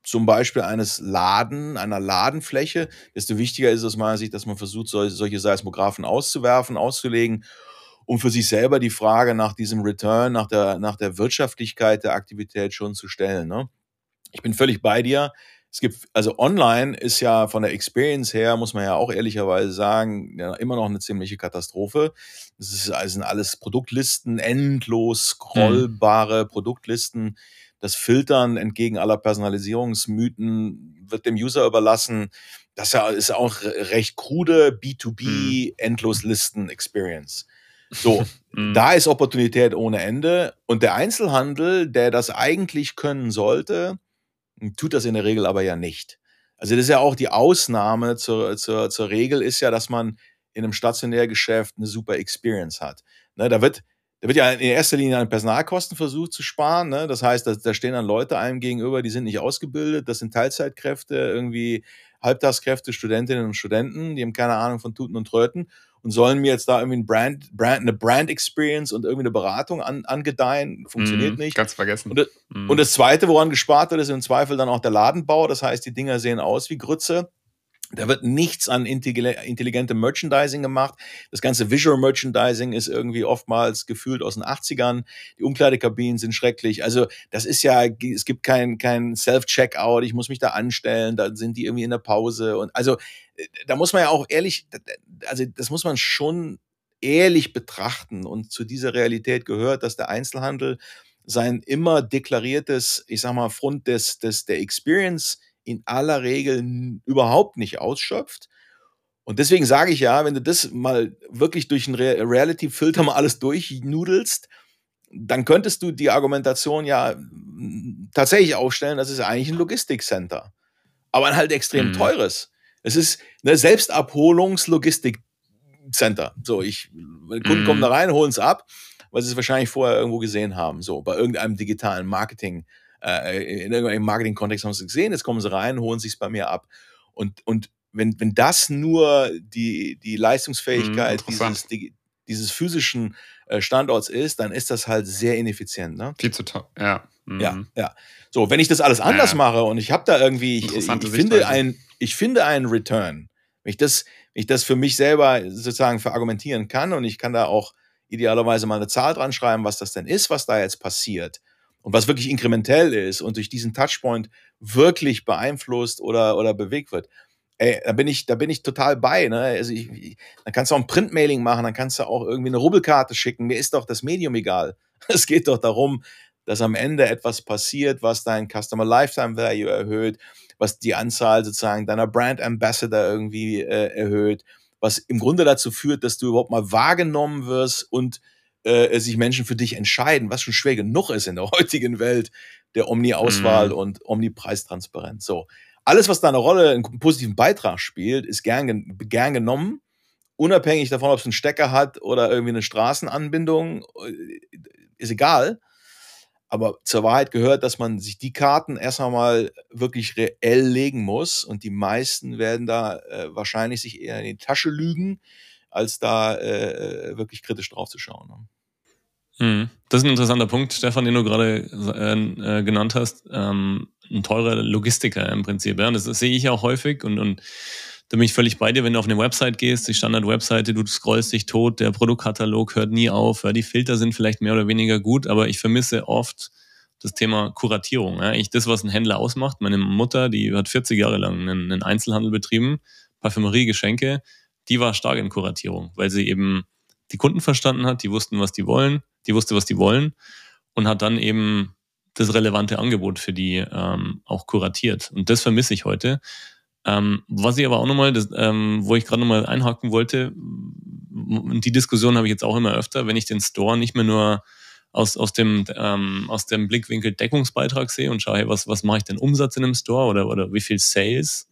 zum Beispiel eines Laden, einer Ladenfläche, desto wichtiger ist es aus meiner Sicht, dass man versucht, solche Seismographen auszuwerfen, auszulegen, um für sich selber die Frage nach diesem Return, nach der, nach der Wirtschaftlichkeit der Aktivität schon zu stellen. Ne? Ich bin völlig bei dir. Es gibt, also online ist ja von der Experience her, muss man ja auch ehrlicherweise sagen, ja, immer noch eine ziemliche Katastrophe. Es ist, also sind alles Produktlisten, endlos scrollbare mhm. Produktlisten. Das Filtern entgegen aller Personalisierungsmythen wird dem User überlassen. Das ist auch recht krude B2B mhm. Endloslisten-Experience. So, mhm. da ist Opportunität ohne Ende. Und der Einzelhandel, der das eigentlich können sollte, tut das in der Regel aber ja nicht. Also das ist ja auch die Ausnahme zur, zur, zur Regel ist ja, dass man in einem Stationärgeschäft eine super Experience hat. Ne, da wird da wird ja in erster Linie an Personalkosten versucht zu sparen. Ne? Das heißt, da, da stehen dann Leute einem gegenüber, die sind nicht ausgebildet, das sind Teilzeitkräfte, irgendwie Halbtagskräfte, Studentinnen und Studenten, die haben keine Ahnung von Tuten und Tröten und sollen mir jetzt da irgendwie ein Brand, Brand, eine Brand Experience und irgendwie eine Beratung an, angedeihen. Funktioniert mm, nicht. Ganz vergessen. Und, mm. und das Zweite, woran gespart wird, ist im Zweifel dann auch der Ladenbau. Das heißt, die Dinger sehen aus wie Grütze. Da wird nichts an intelligentem Merchandising gemacht. Das ganze Visual Merchandising ist irgendwie oftmals gefühlt aus den 80ern. Die Umkleidekabinen sind schrecklich. Also das ist ja, es gibt kein, kein Self-Checkout. Ich muss mich da anstellen. Da sind die irgendwie in der Pause. Und also da muss man ja auch ehrlich, also das muss man schon ehrlich betrachten. Und zu dieser Realität gehört, dass der Einzelhandel sein immer deklariertes, ich sag mal, Front des, des, der Experience in aller Regel überhaupt nicht ausschöpft. Und deswegen sage ich ja, wenn du das mal wirklich durch einen Reality-Filter mal alles durchnudelst, dann könntest du die Argumentation ja tatsächlich aufstellen, das ist eigentlich ein Logistikcenter. Aber ein halt extrem mhm. teures. Es ist eine Selbstabholungs-Logistik-Center. So, ich, Kunden mhm. kommen da rein, holen es ab, weil sie es wahrscheinlich vorher irgendwo gesehen haben. So, bei irgendeinem digitalen Marketing- äh, in irgendeinem Marketing-Kontext haben sie es gesehen, jetzt kommen sie rein, holen sich es bei mir ab. Und, und wenn, wenn das nur die, die Leistungsfähigkeit mhm, dieses, die, dieses physischen äh, Standorts ist, dann ist das halt sehr ineffizient. Ne? Viel zu teuer, ja. Mhm. Ja, ja. So, wenn ich das alles anders ja. mache und ich habe da irgendwie, ich, ich finde ein, ich finde einen Return, wenn ich das, wenn ich das für mich selber sozusagen verargumentieren kann und ich kann da auch idealerweise mal eine Zahl dran schreiben, was das denn ist, was da jetzt passiert, und was wirklich inkrementell ist und durch diesen Touchpoint wirklich beeinflusst oder, oder bewegt wird, ey, da bin ich, da bin ich total bei. Ne? Also ich, ich, dann kannst du auch ein Printmailing machen, dann kannst du auch irgendwie eine Rubbelkarte schicken. Mir ist doch das Medium egal. Es geht doch darum, dass am Ende etwas passiert, was dein Customer Lifetime Value erhöht, was die Anzahl sozusagen deiner Brand Ambassador irgendwie äh, erhöht, was im Grunde dazu führt, dass du überhaupt mal wahrgenommen wirst und äh, sich Menschen für dich entscheiden, was schon schwer genug ist in der heutigen Welt der Omni-Auswahl mhm. und Omni-Preistransparenz. So. Alles, was da eine Rolle, einen positiven Beitrag spielt, ist gern, gern genommen. Unabhängig davon, ob es einen Stecker hat oder irgendwie eine Straßenanbindung, äh, ist egal. Aber zur Wahrheit gehört, dass man sich die Karten erst einmal wirklich reell legen muss. Und die meisten werden da äh, wahrscheinlich sich eher in die Tasche lügen, als da äh, wirklich kritisch drauf zu schauen. Ne? Hm. Das ist ein interessanter Punkt, Stefan, den du gerade äh, äh, genannt hast. Ähm, ein teurer Logistiker im Prinzip. Ja? Das, das sehe ich auch häufig und, und da bin ich völlig bei dir, wenn du auf eine Website gehst, die Standard-Webseite, du scrollst dich tot, der Produktkatalog hört nie auf, ja, die Filter sind vielleicht mehr oder weniger gut, aber ich vermisse oft das Thema Kuratierung. Ja. Ich, das, was ein Händler ausmacht, meine Mutter, die hat 40 Jahre lang einen, einen Einzelhandel betrieben, Parfümerie, Geschenke, die war stark in Kuratierung, weil sie eben die Kunden verstanden hat, die wussten, was die wollen, die wusste, was die wollen und hat dann eben das relevante Angebot für die ähm, auch kuratiert. Und das vermisse ich heute. Ähm, was ich aber auch nochmal, ähm, wo ich gerade nochmal einhaken wollte, und die Diskussion habe ich jetzt auch immer öfter, wenn ich den Store nicht mehr nur aus, aus, dem, ähm, aus dem Blickwinkel Deckungsbeitrag sehe und schaue, hey, was, was mache ich denn Umsatz in einem Store oder, oder wie viel Sales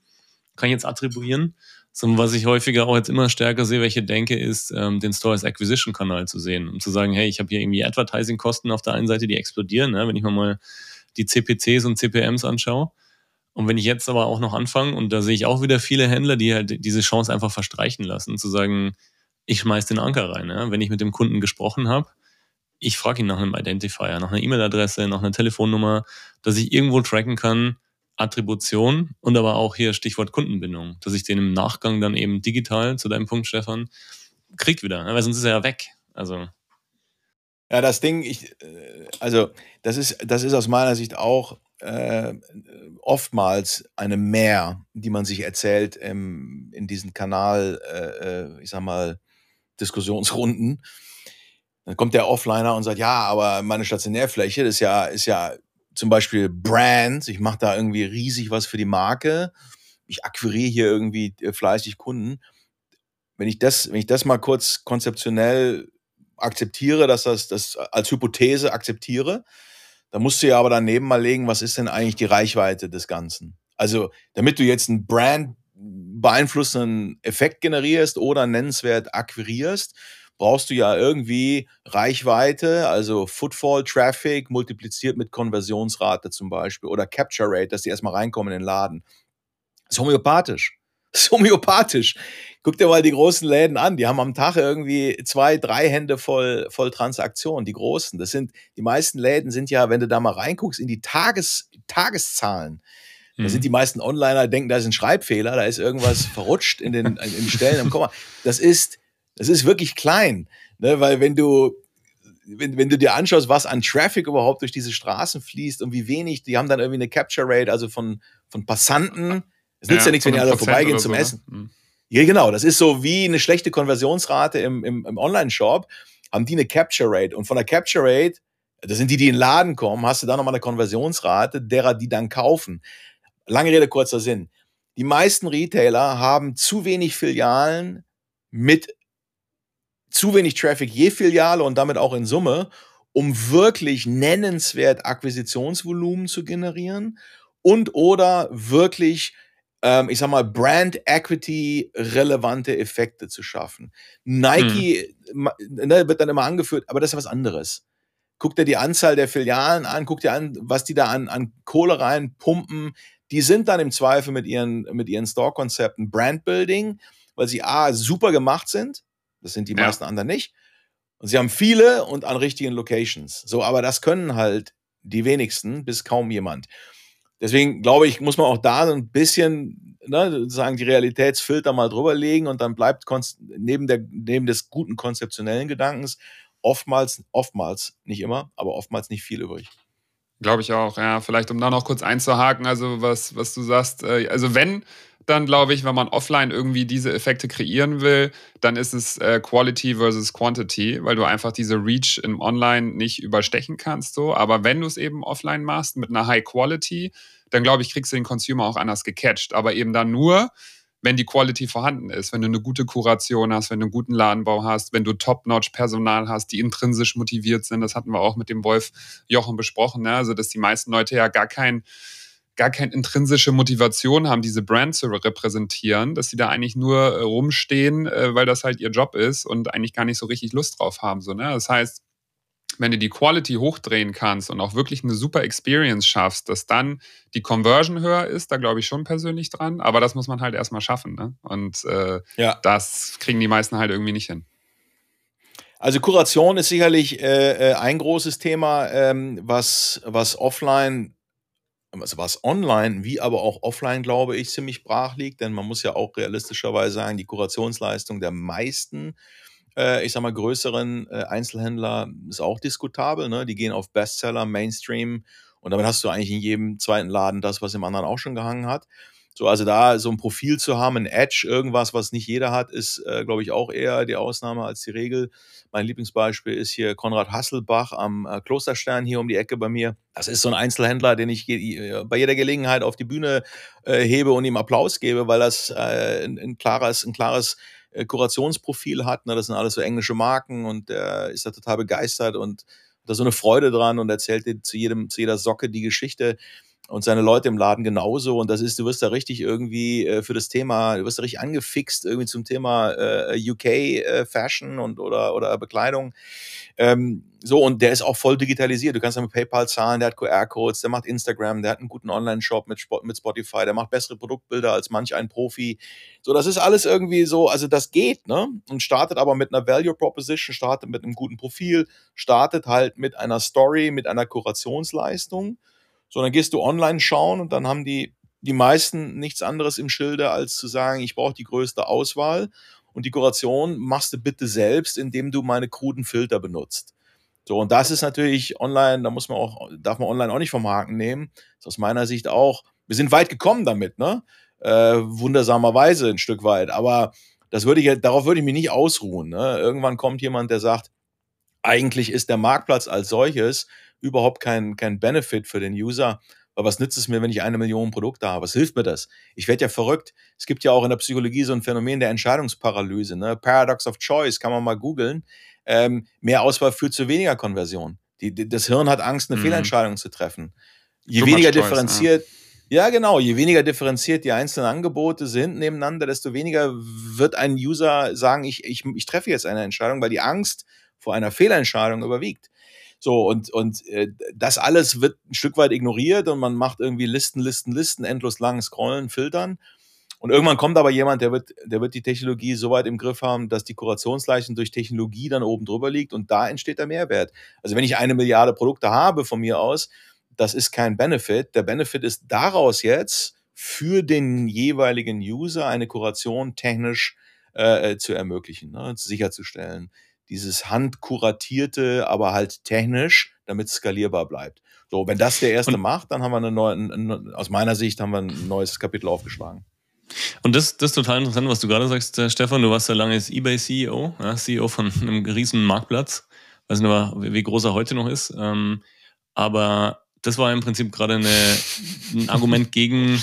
kann ich jetzt attribuieren, sondern was ich häufiger auch jetzt immer stärker sehe, welche denke, ist, ähm, den Store als Acquisition-Kanal zu sehen, um zu sagen, hey, ich habe hier irgendwie Advertising-Kosten auf der einen Seite, die explodieren, ne? wenn ich mir mal die CPCs und CPMs anschaue. Und wenn ich jetzt aber auch noch anfange, und da sehe ich auch wieder viele Händler, die halt diese Chance einfach verstreichen lassen, zu sagen, ich schmeiß den Anker rein. Ja? Wenn ich mit dem Kunden gesprochen habe, ich frage ihn nach einem Identifier, nach einer E-Mail-Adresse, nach einer Telefonnummer, dass ich irgendwo tracken kann, Attribution und aber auch hier Stichwort Kundenbindung, dass ich den im Nachgang dann eben digital, zu deinem Punkt, Stefan, kriegt wieder, weil sonst ist er ja weg. Also. Ja, das Ding, ich, äh, also das ist, das ist aus meiner Sicht auch äh, oftmals eine Mehr, die man sich erzählt im, in diesen Kanal, äh, äh, ich sag mal, Diskussionsrunden. Dann kommt der Offliner und sagt, ja, aber meine Stationärfläche ist ja, ist ja zum Beispiel Brand. Ich mache da irgendwie riesig was für die Marke. Ich akquiriere hier irgendwie äh, fleißig Kunden. Wenn ich das, wenn ich das mal kurz konzeptionell akzeptiere, dass das, das als Hypothese akzeptiere, da musst du ja aber daneben mal legen, was ist denn eigentlich die Reichweite des Ganzen? Also, damit du jetzt einen Brand beeinflussenden Effekt generierst oder nennenswert akquirierst, brauchst du ja irgendwie Reichweite, also Footfall, Traffic multipliziert mit Konversionsrate zum Beispiel oder Capture Rate, dass die erstmal reinkommen in den Laden. Das ist homöopathisch. Das ist homöopathisch. Guck dir mal die großen Läden an. Die haben am Tag irgendwie zwei, drei Hände voll, voll Transaktionen. Die großen. Das sind, die meisten Läden sind ja, wenn du da mal reinguckst, in die Tages, Tageszahlen. Da sind mhm. die meisten Onliner, denken, da ist ein Schreibfehler, da ist irgendwas verrutscht in den, in den Stellen im Komma. Das ist, das ist wirklich klein. Ne? Weil wenn du, wenn, wenn du dir anschaust, was an Traffic überhaupt durch diese Straßen fließt und wie wenig, die haben dann irgendwie eine Capture Rate, also von, von Passanten. Es nützt ja, ja nichts, wenn die alle vorbeigehen zum so, ne? Essen. Ja, genau. Das ist so wie eine schlechte Konversionsrate im, im, im Online-Shop. Haben die eine Capture Rate. Und von der Capture Rate, das sind die, die in den Laden kommen, hast du dann nochmal eine Konversionsrate derer, die dann kaufen. Lange Rede, kurzer Sinn. Die meisten Retailer haben zu wenig Filialen mit zu wenig Traffic je Filiale und damit auch in Summe, um wirklich nennenswert Akquisitionsvolumen zu generieren und oder wirklich ähm, ich sag mal, Brand Equity relevante Effekte zu schaffen. Nike hm. ne, wird dann immer angeführt, aber das ist was anderes. Guck dir die Anzahl der Filialen an, guck dir an, was die da an, an Kohle reinpumpen. Die sind dann im Zweifel mit ihren, mit ihren Store-Konzepten Brandbuilding, weil sie A, super gemacht sind. Das sind die ja. meisten anderen nicht. Und sie haben viele und an richtigen Locations. So, aber das können halt die wenigsten bis kaum jemand. Deswegen glaube ich, muss man auch da so ein bisschen ne, sagen, die Realitätsfilter mal drüber legen und dann bleibt neben, der, neben des guten konzeptionellen Gedankens oftmals, oftmals, nicht immer, aber oftmals nicht viel übrig. Glaube ich auch, ja. Vielleicht um da noch kurz einzuhaken, also was, was du sagst, äh, also wenn dann, glaube ich, wenn man offline irgendwie diese Effekte kreieren will, dann ist es äh, Quality versus Quantity, weil du einfach diese Reach im Online nicht überstechen kannst. So. Aber wenn du es eben offline machst mit einer High Quality, dann glaube ich, kriegst du den Consumer auch anders gecatcht. Aber eben dann nur, wenn die Quality vorhanden ist, wenn du eine gute Kuration hast, wenn du einen guten Ladenbau hast, wenn du Top-Notch-Personal hast, die intrinsisch motiviert sind. Das hatten wir auch mit dem Wolf Jochen besprochen. Ne? Also, dass die meisten Leute ja gar kein gar keine intrinsische Motivation haben, diese Brand zu repräsentieren, dass sie da eigentlich nur äh, rumstehen, äh, weil das halt ihr Job ist und eigentlich gar nicht so richtig Lust drauf haben. So, ne? Das heißt, wenn du die Quality hochdrehen kannst und auch wirklich eine super Experience schaffst, dass dann die Conversion höher ist, da glaube ich schon persönlich dran. Aber das muss man halt erstmal schaffen. Ne? Und äh, ja. das kriegen die meisten halt irgendwie nicht hin. Also Kuration ist sicherlich äh, äh ein großes Thema, ähm, was, was offline also was online wie aber auch offline, glaube ich, ziemlich brach liegt, denn man muss ja auch realistischerweise sagen, die Kurationsleistung der meisten, äh, ich sag mal, größeren äh, Einzelhändler ist auch diskutabel. Ne? Die gehen auf Bestseller, Mainstream und damit hast du eigentlich in jedem zweiten Laden das, was im anderen auch schon gehangen hat. So, also da so ein Profil zu haben, ein Edge, irgendwas, was nicht jeder hat, ist, äh, glaube ich, auch eher die Ausnahme als die Regel. Mein Lieblingsbeispiel ist hier Konrad Hasselbach am äh, Klosterstern hier um die Ecke bei mir. Das ist so ein Einzelhändler, den ich bei jeder Gelegenheit auf die Bühne äh, hebe und ihm Applaus gebe, weil das äh, ein, ein klares, ein klares äh, Kurationsprofil hat. Ne? Das sind alles so englische Marken und er ist da total begeistert und hat da so eine Freude dran und erzählt dir zu jedem, zu jeder Socke die Geschichte und seine Leute im Laden genauso. Und das ist, du wirst da richtig irgendwie äh, für das Thema, du wirst da richtig angefixt irgendwie zum Thema äh, UK äh, Fashion und oder, oder Bekleidung. Ähm, so, und der ist auch voll digitalisiert. Du kannst da mit PayPal zahlen, der hat QR-Codes, der macht Instagram, der hat einen guten Online-Shop mit, mit Spotify, der macht bessere Produktbilder als manch ein Profi. So, das ist alles irgendwie so, also das geht, ne? Und startet aber mit einer Value Proposition, startet mit einem guten Profil, startet halt mit einer Story, mit einer Kurationsleistung so, dann gehst du online schauen und dann haben die, die meisten nichts anderes im Schilde, als zu sagen, ich brauche die größte Auswahl und die Kuration machst du bitte selbst, indem du meine kruden Filter benutzt. So, und das ist natürlich online, da muss man auch, darf man online auch nicht vom Haken nehmen. Ist aus meiner Sicht auch, wir sind weit gekommen damit, ne? Äh, wundersamerweise ein Stück weit. Aber das würde ich, darauf würde ich mich nicht ausruhen. Ne? Irgendwann kommt jemand, der sagt, eigentlich ist der Marktplatz als solches überhaupt kein, kein Benefit für den User. Aber was nützt es mir, wenn ich eine Million Produkte habe? Was hilft mir das? Ich werde ja verrückt. Es gibt ja auch in der Psychologie so ein Phänomen der Entscheidungsparalyse. Ne? Paradox of Choice kann man mal googeln. Ähm, mehr Auswahl führt zu weniger Konversion. Die, die, das Hirn hat Angst, eine mhm. Fehlentscheidung zu treffen. Je Too weniger differenziert, ja. ja. genau, je weniger differenziert die einzelnen Angebote sind nebeneinander, desto weniger wird ein User sagen, ich, ich, ich treffe jetzt eine Entscheidung, weil die Angst vor einer Fehlentscheidung überwiegt. So, und, und äh, das alles wird ein Stück weit ignoriert und man macht irgendwie Listen, Listen, Listen, endlos lang scrollen, filtern. Und irgendwann kommt aber jemand, der wird, der wird die Technologie so weit im Griff haben, dass die Kurationsleistung durch Technologie dann oben drüber liegt und da entsteht der Mehrwert. Also wenn ich eine Milliarde Produkte habe von mir aus, das ist kein Benefit. Der Benefit ist daraus jetzt für den jeweiligen User eine Kuration technisch äh, zu ermöglichen, ne, sicherzustellen dieses handkuratierte, aber halt technisch, damit es skalierbar bleibt. So, wenn das der erste und, macht, dann haben wir eine neue, aus meiner Sicht haben wir ein neues Kapitel aufgeschlagen. Und das, das ist total interessant, was du gerade sagst, äh, Stefan. Du warst ja lange als eBay-CEO, ja, CEO von einem riesen Marktplatz. Weiß nicht, wie groß er heute noch ist. Ähm, aber das war im Prinzip gerade eine, ein Argument gegen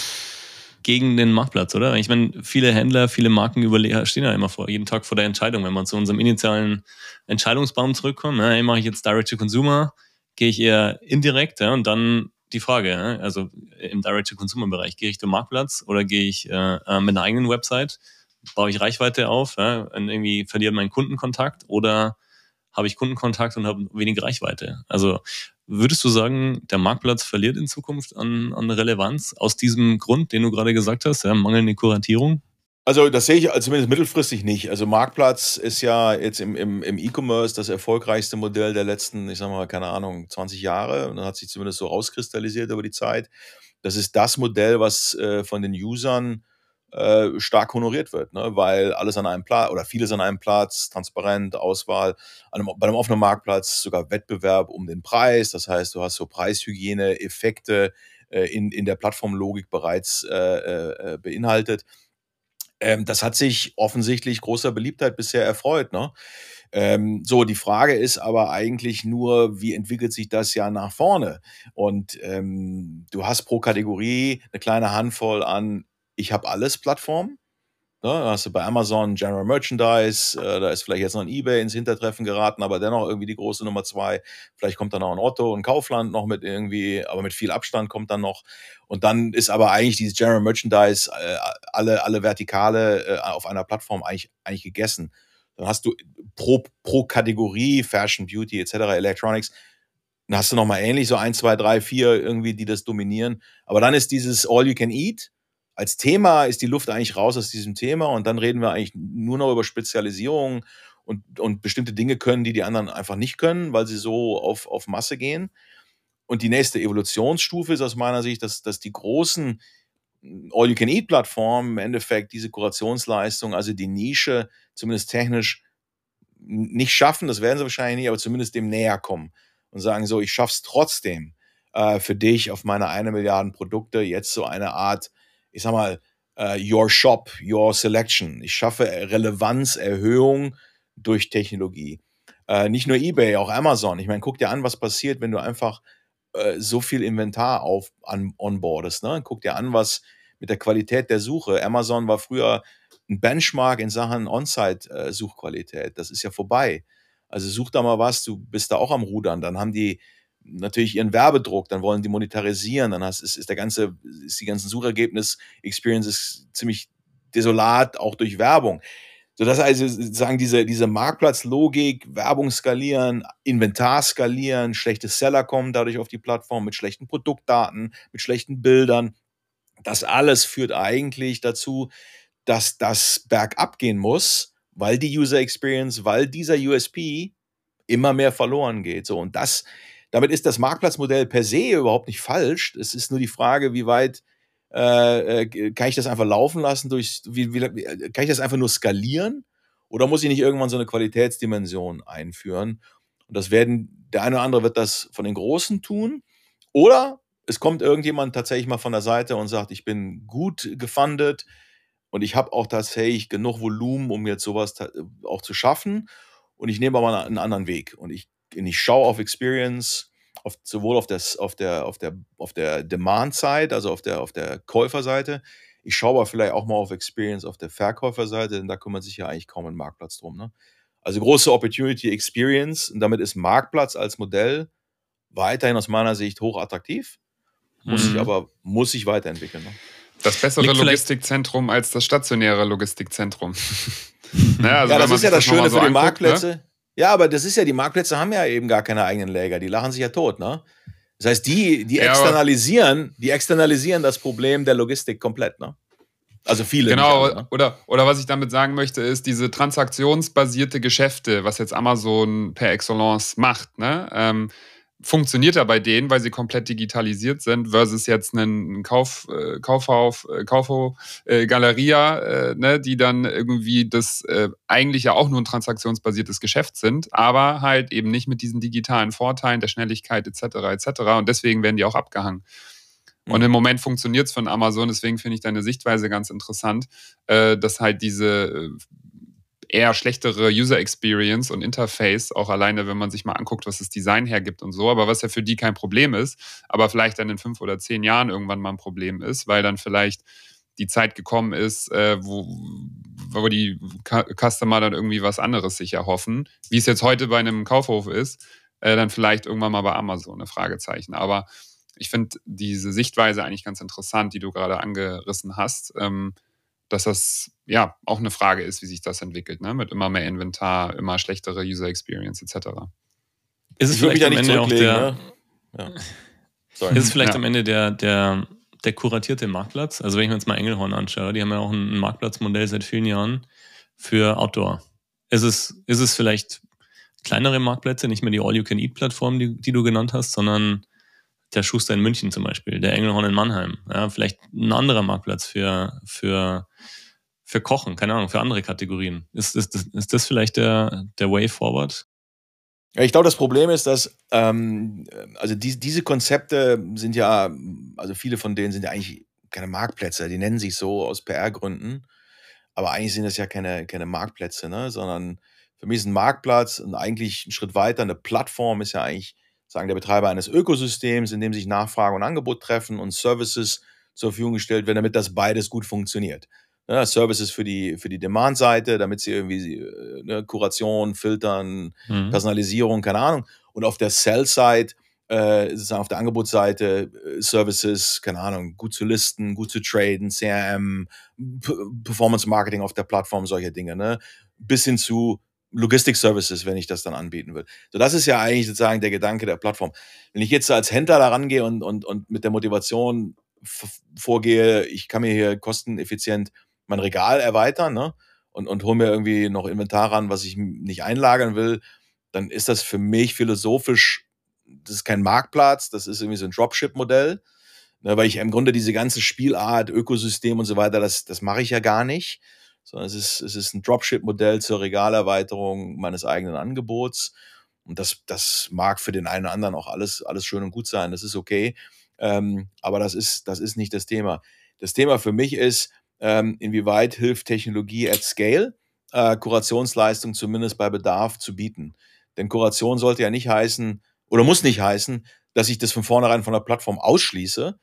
gegen den Marktplatz, oder? Ich meine, viele Händler, viele Marken stehen ja immer vor, jeden Tag vor der Entscheidung. Wenn man zu unserem initialen Entscheidungsbaum zurückkommt, ja, mache ich jetzt Direct-to-Consumer, gehe ich eher indirekt, ja, und dann die Frage, also im Direct-to-Consumer-Bereich, gehe ich zum Marktplatz oder gehe ich äh, äh, mit einer eigenen Website, baue ich Reichweite auf ja, und irgendwie verliere meinen Kundenkontakt oder habe ich Kundenkontakt und habe wenig Reichweite. Also Würdest du sagen, der Marktplatz verliert in Zukunft an, an Relevanz aus diesem Grund, den du gerade gesagt hast, ja, mangelnde Kuratierung? Also das sehe ich zumindest mittelfristig nicht. Also Marktplatz ist ja jetzt im, im, im E-Commerce das erfolgreichste Modell der letzten, ich sag mal, keine Ahnung, 20 Jahre. Und dann hat sich zumindest so rauskristallisiert über die Zeit. Das ist das Modell, was äh, von den Usern äh, stark honoriert wird, ne? weil alles an einem Platz oder vieles an einem Platz, transparent, Auswahl, einem, bei einem offenen Marktplatz sogar Wettbewerb um den Preis. Das heißt, du hast so Preishygiene, Effekte äh, in, in der Plattformlogik bereits äh, äh, äh, beinhaltet. Ähm, das hat sich offensichtlich großer Beliebtheit bisher erfreut. Ne? Ähm, so, die Frage ist aber eigentlich nur, wie entwickelt sich das ja nach vorne? Und ähm, du hast pro Kategorie eine kleine Handvoll an ich habe alles Plattformen. Ne? Da hast du bei Amazon General Merchandise, äh, da ist vielleicht jetzt noch ein eBay ins Hintertreffen geraten, aber dennoch irgendwie die große Nummer zwei. Vielleicht kommt dann auch ein Otto und Kaufland noch mit irgendwie, aber mit viel Abstand kommt dann noch. Und dann ist aber eigentlich dieses General Merchandise, äh, alle, alle Vertikale äh, auf einer Plattform eigentlich, eigentlich gegessen. Dann hast du pro, pro Kategorie, Fashion, Beauty etc., Electronics, dann hast du nochmal ähnlich, so ein, zwei, drei, vier irgendwie, die das dominieren. Aber dann ist dieses All You Can Eat, als Thema ist die Luft eigentlich raus aus diesem Thema und dann reden wir eigentlich nur noch über Spezialisierung und, und bestimmte Dinge können, die die anderen einfach nicht können, weil sie so auf, auf Masse gehen. Und die nächste Evolutionsstufe ist aus meiner Sicht, dass, dass die großen All-You-Can-Eat-Plattformen im Endeffekt diese Kurationsleistung, also die Nische, zumindest technisch nicht schaffen, das werden sie wahrscheinlich nicht, aber zumindest dem näher kommen und sagen so, ich schaff's trotzdem äh, für dich auf meine eine Milliarden Produkte jetzt so eine Art ich sag mal, uh, your shop, your selection. Ich schaffe Relevanzerhöhung durch Technologie. Uh, nicht nur eBay, auch Amazon. Ich meine, guck dir an, was passiert, wenn du einfach uh, so viel Inventar auf an, onboardest. Ne? Guck dir an, was mit der Qualität der Suche. Amazon war früher ein Benchmark in Sachen On-Site-Suchqualität. Das ist ja vorbei. Also such da mal was, du bist da auch am Rudern. Dann haben die natürlich ihren Werbedruck, dann wollen die monetarisieren, dann hast, ist, ist der ganze, ist die ganzen Suchergebnis-Experience ziemlich desolat, auch durch Werbung. So dass also sozusagen diese, diese Marktplatzlogik, Werbung skalieren, Inventar skalieren, schlechte Seller kommen dadurch auf die Plattform mit schlechten Produktdaten, mit schlechten Bildern. Das alles führt eigentlich dazu, dass das bergab gehen muss, weil die User Experience, weil dieser USP immer mehr verloren geht. So, und das damit ist das Marktplatzmodell per se überhaupt nicht falsch. Es ist nur die Frage, wie weit äh, äh kann ich das einfach laufen lassen durch, wie, wie, kann ich das einfach nur skalieren oder muss ich nicht irgendwann so eine Qualitätsdimension einführen? Und das werden, der eine oder andere wird das von den Großen tun. Oder es kommt irgendjemand tatsächlich mal von der Seite und sagt, ich bin gut gefundet und ich habe auch tatsächlich genug Volumen, um jetzt sowas auch zu schaffen. Und ich nehme aber einen anderen Weg. Und ich, ich schaue auf Experience, auf, sowohl auf, das, auf der, auf der, auf der Demand-Side, also auf der, auf der Käuferseite. Ich schaue aber vielleicht auch mal auf Experience auf der Verkäuferseite, denn da kümmert sich ja eigentlich kaum ein Marktplatz drum. Ne? Also große Opportunity Experience und damit ist Marktplatz als Modell weiterhin aus meiner Sicht hochattraktiv, muss mhm. sich aber muss sich weiterentwickeln. Ne? Das bessere Logistikzentrum als das stationäre Logistikzentrum. naja, also ja, das ist ja das Schöne so für die ne? Marktplätze. Ne? Ja, aber das ist ja, die Marktplätze haben ja eben gar keine eigenen Läger, die lachen sich ja tot, ne? Das heißt, die, die ja, externalisieren, die externalisieren das Problem der Logistik komplett, ne? Also viele. Genau, alle, ne? oder, oder was ich damit sagen möchte, ist diese transaktionsbasierte Geschäfte, was jetzt Amazon per Excellence macht, ne? Ähm, funktioniert ja bei denen, weil sie komplett digitalisiert sind, versus jetzt einen Kauf, äh, Kaufhof, äh, Kaufhof, äh, Galeria, äh, ne, die dann irgendwie das äh, eigentlich ja auch nur ein transaktionsbasiertes Geschäft sind, aber halt eben nicht mit diesen digitalen Vorteilen der Schnelligkeit etc. etc. Und deswegen werden die auch abgehangen. Und im Moment funktioniert es von Amazon, deswegen finde ich deine Sichtweise ganz interessant, äh, dass halt diese äh, eher schlechtere User Experience und Interface, auch alleine, wenn man sich mal anguckt, was das Design hergibt und so, aber was ja für die kein Problem ist, aber vielleicht dann in fünf oder zehn Jahren irgendwann mal ein Problem ist, weil dann vielleicht die Zeit gekommen ist, äh, wo, wo die Customer dann irgendwie was anderes sich erhoffen, wie es jetzt heute bei einem Kaufhof ist, äh, dann vielleicht irgendwann mal bei Amazon, eine Fragezeichen. Aber ich finde diese Sichtweise eigentlich ganz interessant, die du gerade angerissen hast. Ähm, dass das ja auch eine Frage ist, wie sich das entwickelt, ne? mit immer mehr Inventar, immer schlechtere User Experience etc. Ist es vielleicht am Ende auch der, ne? ja. Ist es vielleicht ja. am Ende der, der, der kuratierte Marktplatz? Also wenn ich mir jetzt mal Engelhorn anschaue, die haben ja auch ein Marktplatzmodell seit vielen Jahren für Outdoor. Ist es, ist es vielleicht kleinere Marktplätze, nicht mehr die All-You-Can-Eat-Plattform, die, die du genannt hast, sondern der Schuster in München zum Beispiel, der Engelhorn in Mannheim. Ja, vielleicht ein anderer Marktplatz für, für, für Kochen, keine Ahnung, für andere Kategorien. Ist, ist, ist das vielleicht der, der Way forward? Ja, ich glaube, das Problem ist, dass ähm, also die, diese Konzepte sind ja, also viele von denen sind ja eigentlich keine Marktplätze, die nennen sich so aus PR-Gründen, aber eigentlich sind das ja keine, keine Marktplätze, ne? sondern für mich ist ein Marktplatz und eigentlich ein Schritt weiter, eine Plattform ist ja eigentlich sagen der Betreiber eines Ökosystems, in dem sich Nachfrage und Angebot treffen und Services zur Verfügung gestellt werden, damit das beides gut funktioniert. Ja, Services für die, für die Demand-Seite, damit sie irgendwie äh, ne, Kuration, Filtern, mhm. Personalisierung, keine Ahnung. Und auf der Sell-Side, äh, sozusagen auf der Angebotsseite, äh, Services, keine Ahnung, gut zu listen, gut zu traden, CRM, P Performance Marketing auf der Plattform, solche Dinge, ne? Bis hin zu Logistic Services, wenn ich das dann anbieten will. So, das ist ja eigentlich sozusagen der Gedanke der Plattform. Wenn ich jetzt als Händler da rangehe und, und, und mit der Motivation vorgehe, ich kann mir hier kosteneffizient mein Regal erweitern ne? und, und hole mir irgendwie noch Inventar ran, was ich nicht einlagern will, dann ist das für mich philosophisch, das ist kein Marktplatz, das ist irgendwie so ein Dropship-Modell, ne? weil ich im Grunde diese ganze Spielart, Ökosystem und so weiter, das, das mache ich ja gar nicht sondern es ist, es ist ein Dropship-Modell zur Regalerweiterung meines eigenen Angebots. Und das, das mag für den einen oder anderen auch alles, alles schön und gut sein. Das ist okay. Ähm, aber das ist, das ist nicht das Thema. Das Thema für mich ist, ähm, inwieweit hilft Technologie at Scale, äh, Kurationsleistung zumindest bei Bedarf zu bieten. Denn Kuration sollte ja nicht heißen oder muss nicht heißen, dass ich das von vornherein von der Plattform ausschließe,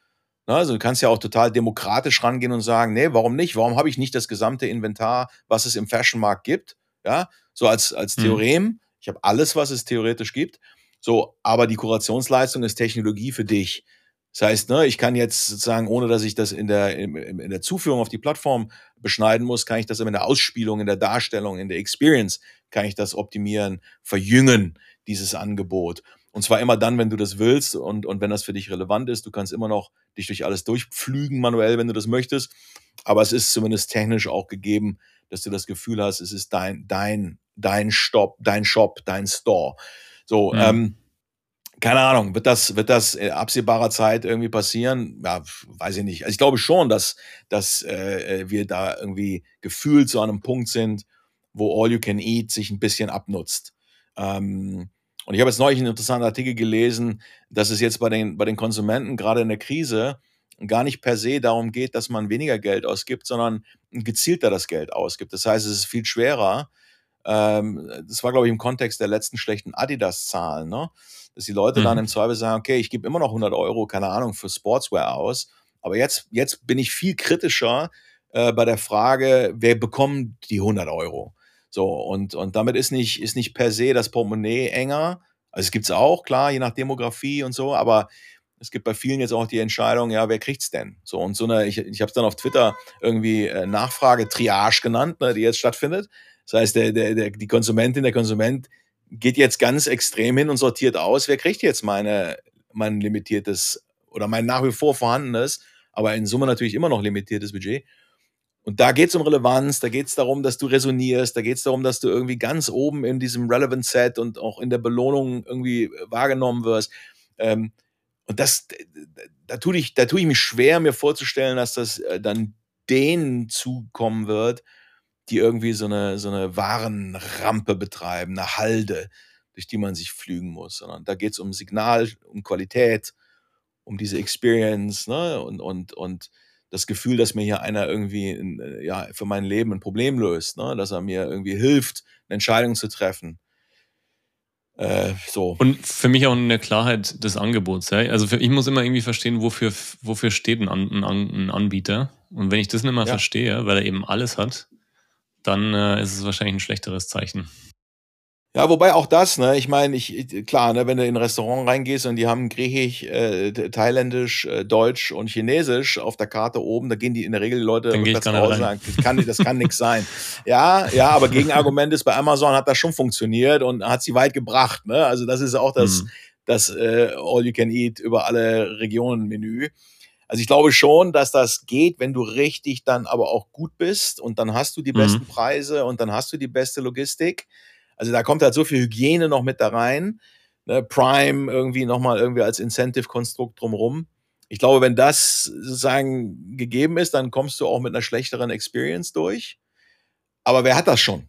also du kannst ja auch total demokratisch rangehen und sagen, nee, warum nicht? Warum habe ich nicht das gesamte Inventar, was es im Fashionmarkt gibt? Ja, so als, als mhm. Theorem. Mhm. Ich habe alles, was es theoretisch gibt. So, aber die Kurationsleistung ist Technologie für dich. Das heißt, ne, ich kann jetzt sozusagen, ohne dass ich das in der, in, in der Zuführung auf die Plattform beschneiden muss, kann ich das in der Ausspielung, in der Darstellung, in der Experience, kann ich das optimieren, verjüngen, dieses Angebot. Und zwar immer dann, wenn du das willst und, und wenn das für dich relevant ist. Du kannst immer noch dich durch alles durchpflügen manuell, wenn du das möchtest. Aber es ist zumindest technisch auch gegeben, dass du das Gefühl hast, es ist dein, dein, dein Stop, dein Shop, dein Store. So, mhm. ähm, keine Ahnung, wird das, wird das in absehbarer Zeit irgendwie passieren? Ja, weiß ich nicht. Also ich glaube schon, dass, dass äh, wir da irgendwie gefühlt zu einem Punkt sind, wo All You Can Eat sich ein bisschen abnutzt. Ähm, Und ich habe jetzt neulich einen interessanten Artikel gelesen, dass es jetzt bei den, bei den Konsumenten gerade in der Krise gar nicht per se darum geht, dass man weniger Geld ausgibt, sondern gezielter das Geld ausgibt. Das heißt, es ist viel schwerer. Ähm, das war, glaube ich, im Kontext der letzten schlechten Adidas-Zahlen, ne? dass die Leute mhm. dann im Zweifel sagen, okay, ich gebe immer noch 100 Euro, keine Ahnung, für Sportswear aus, aber jetzt, jetzt bin ich viel kritischer äh, bei der Frage, wer bekommt die 100 Euro? So, und, und damit ist nicht, ist nicht per se das Portemonnaie enger. Also es gibt es auch, klar, je nach Demografie und so, aber es gibt bei vielen jetzt auch die Entscheidung, ja, wer kriegt's denn? So und so eine, ich, ich habe es dann auf Twitter irgendwie äh, Nachfrage-Triage genannt, ne, die jetzt stattfindet. Das heißt, der, der, der, die Konsumentin, der Konsument geht jetzt ganz extrem hin und sortiert aus, wer kriegt jetzt meine, mein limitiertes oder mein nach wie vor vorhandenes, aber in Summe natürlich immer noch limitiertes Budget. Und da geht es um Relevanz, da geht es darum, dass du resonierst, da geht es darum, dass du irgendwie ganz oben in diesem Relevant Set und auch in der Belohnung irgendwie wahrgenommen wirst. Ähm, und das, da tue ich, da tue ich mich schwer, mir vorzustellen, dass das äh, dann denen zukommen wird, die irgendwie so eine, so eine Warenrampe betreiben, eine Halde, durch die man sich flügen muss. Sondern da geht es um Signal, um Qualität, um diese Experience ne? und, und, und das Gefühl, dass mir hier einer irgendwie äh, ja, für mein Leben ein Problem löst, ne? dass er mir irgendwie hilft, eine Entscheidung zu treffen. Äh, so. Und für mich auch eine Klarheit des Angebots. Ja? Also für, ich muss immer irgendwie verstehen, wofür, wofür steht ein, ein, ein Anbieter. Und wenn ich das nicht mehr ja. verstehe, weil er eben alles hat, dann äh, ist es wahrscheinlich ein schlechteres Zeichen. Ja, wobei auch das, ne, ich meine, ich, klar, ne, wenn du in ein Restaurant reingehst und die haben Griechisch, äh, Thailändisch, äh, Deutsch und Chinesisch auf der Karte oben, da gehen die in der Regel die Leute Dann rückwärts raus und sagen, das kann, das kann nichts sein. Ja, ja, aber Gegenargument ist, bei Amazon hat das schon funktioniert und hat sie weit gebracht, ne? Also das ist auch das, mhm. das äh, All-You-Can-Eat über alle Regionen Menü. Also ich glaube schon, dass das geht, wenn du richtig dann aber auch gut bist und dann hast du die besten mhm. Preise und dann hast du die beste Logistik. Also da kommt halt so viel Hygiene noch mit da rein. Ne? Prime irgendwie nochmal irgendwie als Incentive-Konstrukt drumherum. Ich glaube, wenn das sozusagen gegeben ist, dann kommst du auch mit einer schlechteren Experience durch. Aber wer hat das schon?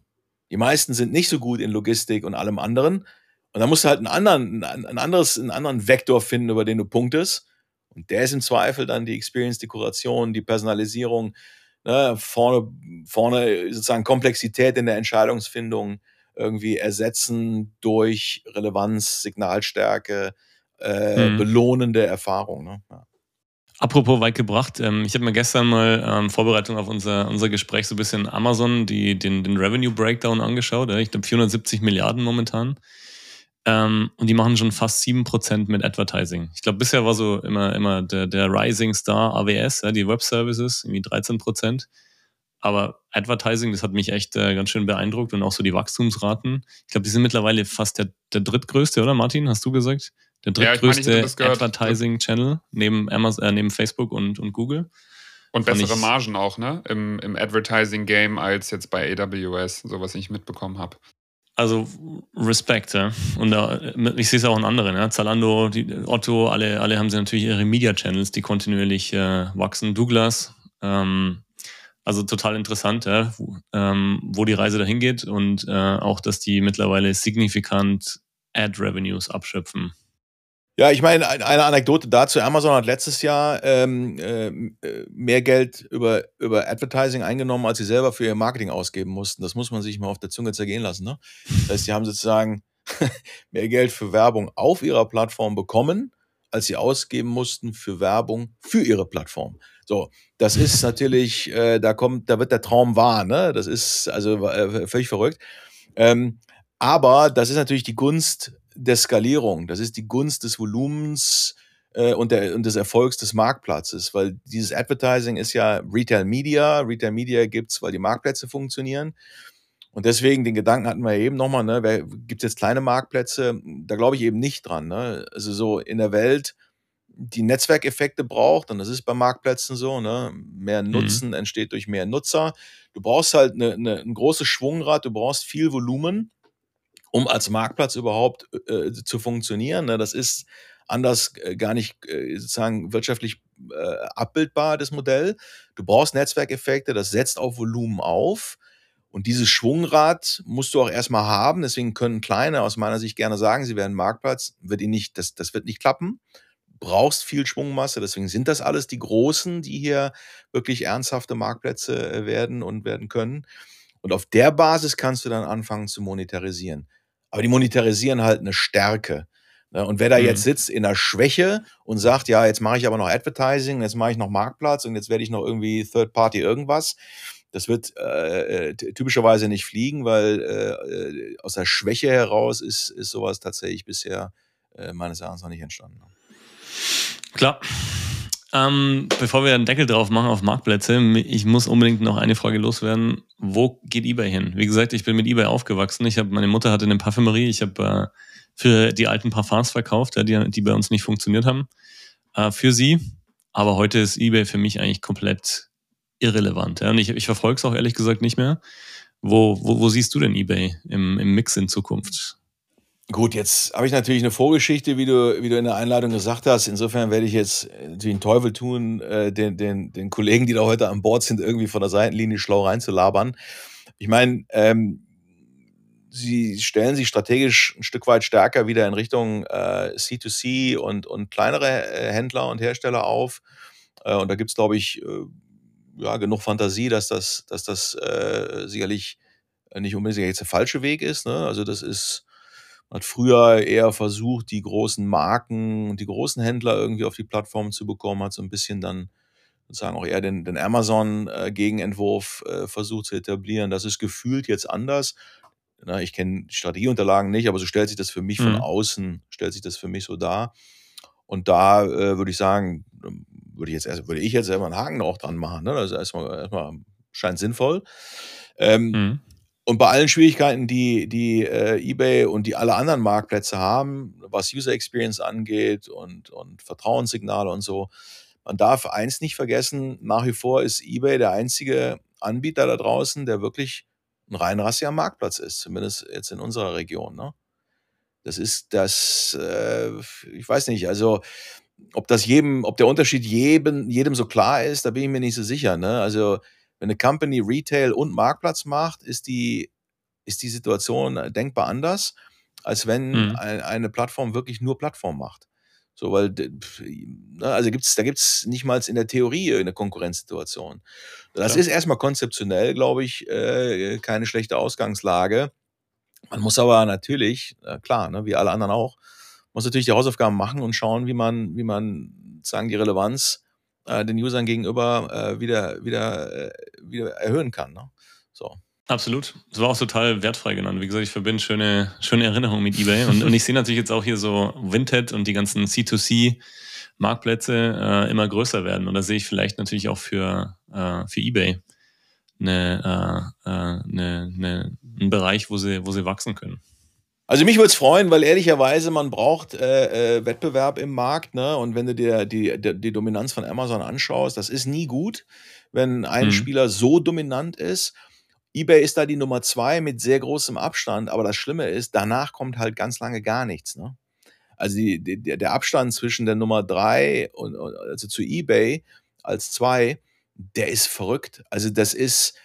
Die meisten sind nicht so gut in Logistik und allem anderen. Und da musst du halt einen anderen, ein anderes, einen anderen Vektor finden, über den du punktest. Und der ist im Zweifel dann die Experience, die Kuration, die Personalisierung, ne, vorne, vorne sozusagen Komplexität in der Entscheidungsfindung, irgendwie ersetzen durch Relevanz, Signalstärke, äh, hm. belohnende Erfahrung. Ne? Ja. Apropos weit gebracht, ähm, ich habe mir gestern mal ähm, Vorbereitung auf unser, unser Gespräch so ein bisschen Amazon, die, den, den Revenue Breakdown angeschaut. Ja? Ich glaube 470 Milliarden momentan. Ähm, und die machen schon fast 7% mit Advertising. Ich glaube, bisher war so immer, immer der, der Rising Star AWS, ja, die Web Services, irgendwie 13%. Aber Advertising, das hat mich echt äh, ganz schön beeindruckt und auch so die Wachstumsraten. Ich glaube, die sind mittlerweile fast der, der drittgrößte, oder Martin? Hast du gesagt? Der drittgrößte ja, Advertising-Channel neben, äh, neben Facebook und, und Google. Und bessere ich, Margen auch, ne? Im, im Advertising-Game als jetzt bei AWS, so was ich mitbekommen habe. Also Respekt, ja. Und da, ich sehe es auch in anderen, ja. Zalando, die, Otto, alle, alle haben sie natürlich ihre Media-Channels, die kontinuierlich äh, wachsen. Douglas, ähm, also total interessant, ja, wo, ähm, wo die Reise dahin geht und äh, auch, dass die mittlerweile signifikant Ad-Revenues abschöpfen. Ja, ich meine, eine Anekdote dazu. Amazon hat letztes Jahr ähm, äh, mehr Geld über, über Advertising eingenommen, als sie selber für ihr Marketing ausgeben mussten. Das muss man sich mal auf der Zunge zergehen lassen. Ne? Das heißt, sie haben sozusagen mehr Geld für Werbung auf ihrer Plattform bekommen, als sie ausgeben mussten für Werbung für ihre Plattform. So, das ist natürlich, äh, da kommt, da wird der Traum wahr, ne? Das ist also äh, völlig verrückt. Ähm, aber das ist natürlich die Gunst der Skalierung, das ist die Gunst des Volumens äh, und, der, und des Erfolgs des Marktplatzes, weil dieses Advertising ist ja Retail Media. Retail Media gibt's, weil die Marktplätze funktionieren. Und deswegen, den Gedanken hatten wir eben nochmal, ne, gibt es jetzt kleine Marktplätze? Da glaube ich eben nicht dran. Ne? Also so in der Welt, die Netzwerkeffekte braucht, und das ist bei Marktplätzen so, ne? mehr mhm. Nutzen mhm. entsteht durch mehr Nutzer. Du brauchst halt eine, eine, ein großes Schwungrad, du brauchst viel Volumen, um als Marktplatz überhaupt äh, zu funktionieren. Ne? Das ist anders äh, gar nicht äh, sozusagen wirtschaftlich äh, abbildbar, das Modell. Du brauchst Netzwerkeffekte, das setzt auf Volumen auf. Und dieses Schwungrad musst du auch erstmal haben. Deswegen können Kleine aus meiner Sicht gerne sagen, sie werden Marktplatz. Wird ihnen nicht, das, das wird nicht klappen. Brauchst viel Schwungmasse. Deswegen sind das alles die Großen, die hier wirklich ernsthafte Marktplätze äh, werden und werden können. Und auf der Basis kannst du dann anfangen zu monetarisieren. Aber die monetarisieren halt eine Stärke. Ne? Und wer da mhm. jetzt sitzt in der Schwäche und sagt, ja, jetzt mache ich aber noch Advertising, jetzt mache ich noch Marktplatz und jetzt werde ich noch irgendwie Third Party irgendwas, das wird äh, äh typischerweise nicht fliegen, weil äh, äh, aus der Schwäche heraus ist, ist sowas tatsächlich bisher äh, meines Erachtens noch nicht entstanden. Klar. Ähm, bevor wir einen Deckel drauf machen auf Marktplätze, ich muss unbedingt noch eine Frage loswerden. Wo geht eBay hin? Wie gesagt, ich bin mit eBay aufgewachsen. Ich habe meine Mutter hatte eine Parfümerie. Ich habe äh, für die alten Parfums verkauft, die, die bei uns nicht funktioniert haben. Äh, für sie. Aber heute ist eBay für mich eigentlich komplett irrelevant. Ja? Und ich, ich verfolge es auch ehrlich gesagt nicht mehr. Wo, wo, wo siehst du denn eBay im, im Mix in Zukunft? Gut, jetzt habe ich natürlich eine Vorgeschichte, wie du, wie du in der Einladung gesagt hast. Insofern werde ich jetzt den Teufel tun, äh, den, den, den Kollegen, die da heute an Bord sind, irgendwie von der Seitenlinie schlau reinzulabern. Ich meine, ähm, sie stellen sich strategisch ein Stück weit stärker wieder in Richtung äh, C2C und, und kleinere äh, Händler und Hersteller auf. Äh, und da gibt es, glaube ich, äh, ja, genug Fantasie, dass das, dass das äh, sicherlich nicht unbedingt jetzt der falsche Weg ist. Ne? Also das ist, hat früher eher versucht, die großen Marken und die großen Händler irgendwie auf die Plattform zu bekommen, hat so ein bisschen dann sozusagen auch eher den, den Amazon-Gegenentwurf äh, versucht zu etablieren. Das ist gefühlt jetzt anders. Na, ich kenne die Strategieunterlagen nicht, aber so stellt sich das für mich mhm. von außen, stellt sich das für mich so dar. Und da äh, würde ich sagen, würde ich jetzt erst, würde ich jetzt selber einen Haken auch dran machen. Ne? Das ist erstmal, erstmal scheint sinnvoll. Ähm, mhm. Und bei allen Schwierigkeiten, die, die äh, eBay und die alle anderen Marktplätze haben, was User Experience angeht und, und Vertrauenssignale und so, man darf eins nicht vergessen, nach wie vor ist eBay der einzige Anbieter da draußen, der wirklich ein rein rassiger Marktplatz ist, zumindest jetzt in unserer Region. Ne? Das ist das, äh, ich weiß nicht, also ob das jedem, ob der Unterschied jedem, jedem so klar ist, da bin ich mir nicht so sicher. Ne? Also, wenn eine Company Retail und Marktplatz macht, ist die, ist die Situation denkbar anders, als wenn mhm. eine Plattform wirklich nur Plattform macht. So, weil, ne, also gibt's, da gibt es nicht mal in der Theorie eine Konkurrenzsituation. Das ja. ist erstmal konzeptionell, glaube ich, äh, keine schlechte Ausgangslage. Man muss aber natürlich, klar, ne, wie alle anderen auch, muss natürlich die Hausaufgaben machen und schauen, wie man, wie man sagen, die Relevanz äh, den Usern gegenüber äh, wieder, wieder, äh, wieder erhöhen kann. Ne? So. Absolut. Das war auch total wertfrei genannt. Wie gesagt, ich verbinde schöne, schöne Erinnerungen mit eBay. Und, und ich sehe natürlich jetzt auch hier so Vinted und die ganzen C2C Marktplätze äh, immer größer werden. Und da sehe ich vielleicht natürlich auch für, äh, für eBay eine, äh, äh eine, eine, einen Bereich, wo sie, wo sie wachsen können. Also mich würde es freuen, weil ehrlicherweise man braucht äh, äh, Wettbewerb im Markt, ne? Und wenn du dir die, die, die, Dominanz von Amazon anschaust, das ist nie gut, wenn ein mhm. Spieler so dominant ist. eBay ist da die Nummer zwei mit sehr großem Abstand, aber das Schlimme ist, danach kommt halt ganz lange gar nichts. Ne? Also die, die, der Abstand zwischen der Nummer drei und also zu eBay als zwei, der ist verrückt. Also das ist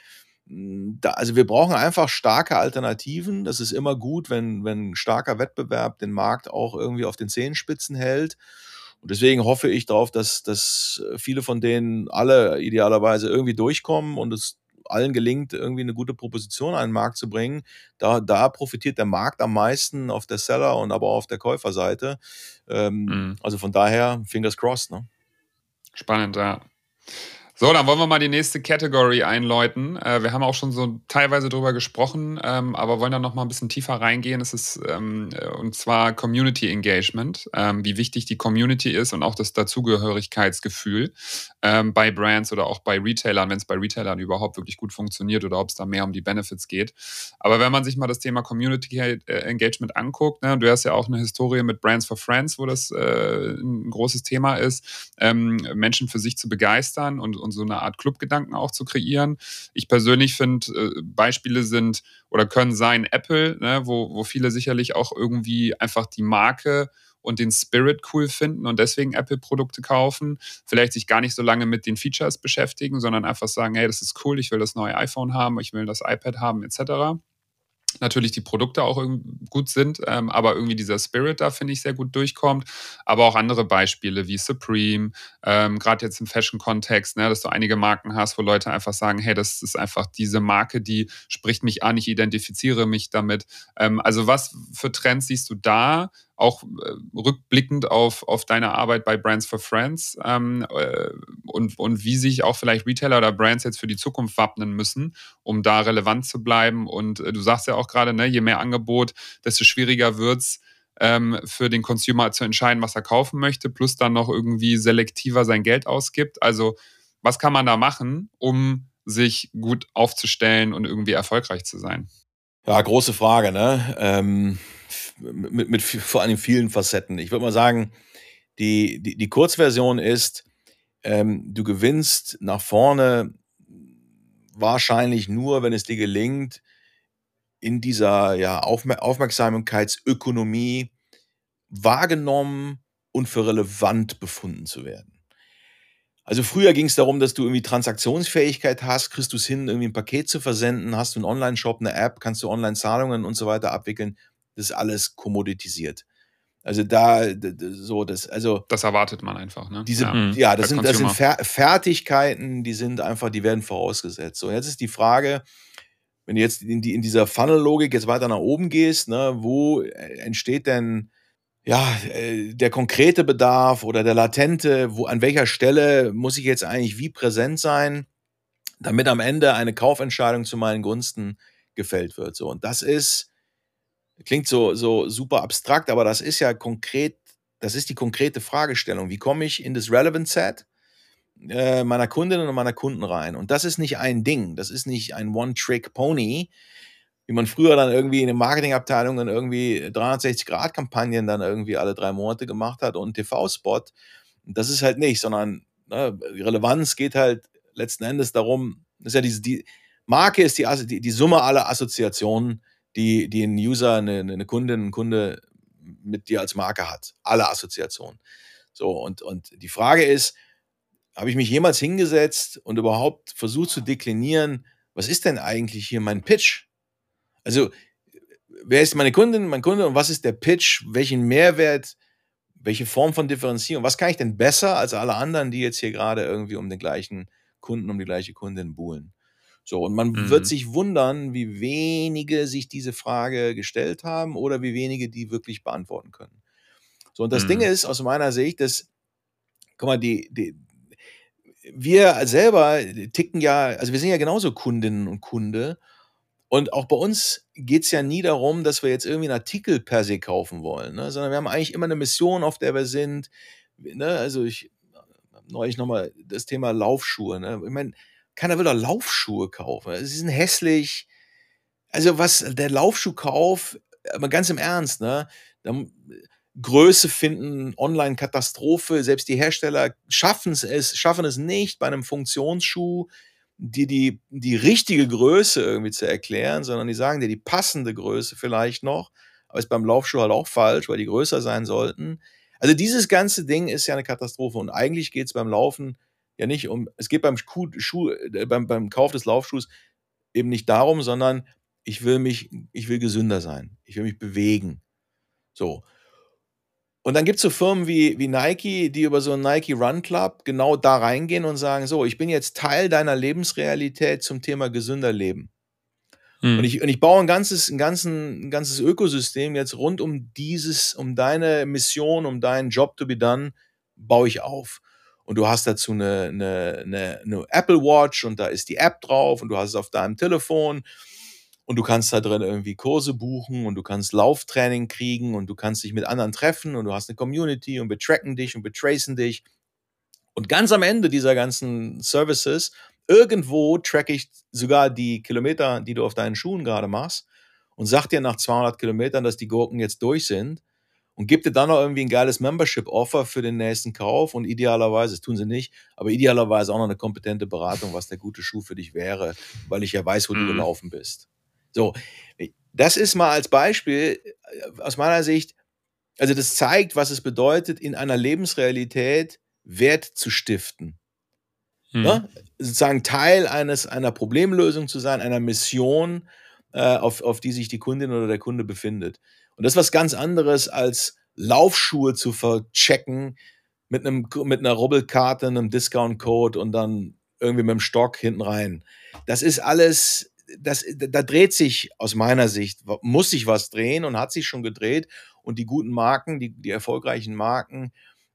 da, also wir brauchen einfach starke Alternativen. Das ist immer gut, wenn, wenn starker Wettbewerb den Markt auch irgendwie auf den Zehenspitzen hält. Und deswegen hoffe ich darauf, dass, dass viele von denen alle idealerweise irgendwie durchkommen und es allen gelingt, irgendwie eine gute Proposition an den Markt zu bringen. Da, da profitiert der Markt am meisten auf der Seller- und aber auch auf der Käuferseite. Ähm, mhm. Also von daher, fingers crossed. Ne? Spannend, ja. So, dann wollen wir mal die nächste Category einläuten. Äh, wir haben auch schon so teilweise drüber gesprochen, ähm, aber wollen dann noch mal ein bisschen tiefer reingehen. Es ist ähm, äh, und zwar Community Engagement, ähm, wie wichtig die Community ist und auch das Dazugehörigkeitsgefühl ähm, bei Brands oder auch bei Retailern, wenn es bei Retailern überhaupt wirklich gut funktioniert oder ob es da mehr um die Benefits geht. Aber wenn man sich mal das Thema Community äh, Engagement anguckt, ne, du hast ja auch eine Historie mit Brands for Friends, wo das äh, ein großes Thema ist, ähm, Menschen für sich zu begeistern und, und und so eine Art Clubgedanken auch zu kreieren. Ich persönlich finde, äh, Beispiele sind oder können sein Apple, ne, wo, wo viele sicherlich auch irgendwie einfach die Marke und den Spirit cool finden und deswegen Apple-Produkte kaufen, vielleicht sich gar nicht so lange mit den Features beschäftigen, sondern einfach sagen, hey, das ist cool, ich will das neue iPhone haben, ich will das iPad haben, etc natürlich die Produkte auch gut sind, ähm, aber irgendwie dieser Spirit da, finde ich, sehr gut durchkommt. Aber auch andere Beispiele wie Supreme, ähm, gerade jetzt im Fashion-Kontext, ne, dass du einige Marken hast, wo Leute einfach sagen, hey, das ist einfach diese Marke, die spricht mich an, ich identifiziere mich damit. Ähm, also was für Trends siehst du da? Auch äh, rückblickend auf, auf deine Arbeit bei Brands for Friends ähm, äh, und, und wie sich auch vielleicht Retailer oder Brands jetzt für die Zukunft wappnen müssen, um da relevant zu bleiben. Und äh, du sagst ja auch gerade, ne, je mehr Angebot, desto schwieriger wird es ähm, für den Consumer zu entscheiden, was er kaufen möchte, plus dann noch irgendwie selektiver sein Geld ausgibt. Also was kann man da machen, um sich gut aufzustellen und irgendwie erfolgreich zu sein? Ja, große Frage, ne? Ähm mit, mit vor allem vielen Facetten. Ich würde mal sagen, die, die, die Kurzversion ist, ähm, du gewinnst nach vorne wahrscheinlich nur, wenn es dir gelingt, in dieser ja, Aufmerksamkeitsökonomie wahrgenommen und für relevant befunden zu werden. Also früher ging es darum, dass du irgendwie Transaktionsfähigkeit hast, kriegst du es hin, irgendwie ein Paket zu versenden, hast du einen Online-Shop, eine App, kannst du Online-Zahlungen und so weiter abwickeln das alles kommoditisiert. Also da so das also das erwartet man einfach, ne? Diese ja, ja das sind das sind Fer Fertigkeiten, die sind einfach, die werden vorausgesetzt. So jetzt ist die Frage, wenn du jetzt in, die, in dieser Funnel-Logik jetzt weiter nach oben gehst, ne, wo entsteht denn ja, äh, der konkrete Bedarf oder der latente, wo, an welcher Stelle muss ich jetzt eigentlich wie präsent sein, damit am Ende eine Kaufentscheidung zu meinen Gunsten gefällt wird. So, und das ist Klingt so, so super abstrakt, aber das ist ja konkret, das ist die konkrete Fragestellung. Wie komme ich in das Relevant Set äh, meiner Kundinnen und meiner Kunden rein? Und das ist nicht ein Ding, das ist nicht ein One-Trick-Pony, wie man früher dann irgendwie in den Marketingabteilungen irgendwie 360-Grad-Kampagnen dann irgendwie alle drei Monate gemacht hat und TV-Spot. Das ist halt nicht, sondern ne, Relevanz geht halt letzten Endes darum, das ist ja diese, die Marke ist die, die, die Summe aller Assoziationen, die, die ein User, eine, eine Kundin, ein Kunde mit dir als Marke hat. Alle Assoziationen. So, und, und die Frage ist, habe ich mich jemals hingesetzt und überhaupt versucht zu deklinieren, was ist denn eigentlich hier mein Pitch? Also, wer ist meine Kundin, mein Kunde und was ist der Pitch? Welchen Mehrwert, welche Form von Differenzierung? Was kann ich denn besser als alle anderen, die jetzt hier gerade irgendwie um den gleichen Kunden, um die gleiche Kundin buhlen? So, und man mhm. wird sich wundern, wie wenige sich diese Frage gestellt haben oder wie wenige die wirklich beantworten können. So, und das mhm. Ding ist aus meiner Sicht, dass, guck mal, die, die, wir selber ticken ja, also wir sind ja genauso Kundinnen und Kunde. Und auch bei uns geht es ja nie darum, dass wir jetzt irgendwie einen Artikel per se kaufen wollen, ne? sondern wir haben eigentlich immer eine Mission, auf der wir sind. Ne? Also ich neulich nochmal das Thema Laufschuhe. Ne? Ich meine, keiner will doch Laufschuhe kaufen. Sie sind hässlich. Also was der Laufschuhkauf, aber ganz im Ernst, ne? Dann, Größe finden, Online-Katastrophe. Selbst die Hersteller schaffen es, schaffen es nicht, bei einem Funktionsschuh die, die, die richtige Größe irgendwie zu erklären, sondern die sagen dir die passende Größe vielleicht noch. Aber ist beim Laufschuh halt auch falsch, weil die größer sein sollten. Also dieses ganze Ding ist ja eine Katastrophe. Und eigentlich geht es beim Laufen ja nicht um, es geht beim, Schuh, Schuh, äh, beim, beim Kauf des Laufschuhs eben nicht darum, sondern ich will mich, ich will gesünder sein. Ich will mich bewegen. So. Und dann gibt es so Firmen wie, wie Nike, die über so einen Nike Run Club genau da reingehen und sagen: So, ich bin jetzt Teil deiner Lebensrealität zum Thema gesünder Leben. Hm. Und, ich, und ich baue ein ganzes, ein, ganzen, ein ganzes Ökosystem jetzt rund um dieses, um deine Mission, um deinen Job to be done, baue ich auf und du hast dazu eine, eine, eine, eine, Apple Watch und da ist die App drauf und du hast es auf deinem Telefon und du kannst da drin irgendwie Kurse buchen und du kannst Lauftraining kriegen und du kannst dich mit anderen treffen und du hast eine Community und wir tracken dich und wir tracen dich. Und ganz am Ende dieser ganzen Services, irgendwo track ich sogar die Kilometer, die du auf deinen Schuhen gerade machst und sag dir nach 200 Kilometern, dass die Gurken jetzt durch sind und gibt dir dann noch irgendwie ein geiles Membership-Offer für den nächsten Kauf und idealerweise, das tun sie nicht, aber idealerweise auch noch eine kompetente Beratung, was der gute Schuh für dich wäre, weil ich ja weiß, wo mhm. du gelaufen bist. So, das ist mal als Beispiel äh, aus meiner Sicht Also das zeigt, was es bedeutet, in einer Lebensrealität Wert zu stiften. Hm. Ne? Sozusagen Teil eines, einer Problemlösung zu sein, einer Mission, äh, auf, auf die sich die Kundin oder der Kunde befindet. Und das ist was ganz anderes, als Laufschuhe zu verchecken mit, einem, mit einer Rubbelkarte, einem Discount-Code und dann irgendwie mit dem Stock hinten rein. Das ist alles, das, da dreht sich aus meiner Sicht, muss sich was drehen und hat sich schon gedreht. Und die guten Marken, die, die erfolgreichen Marken,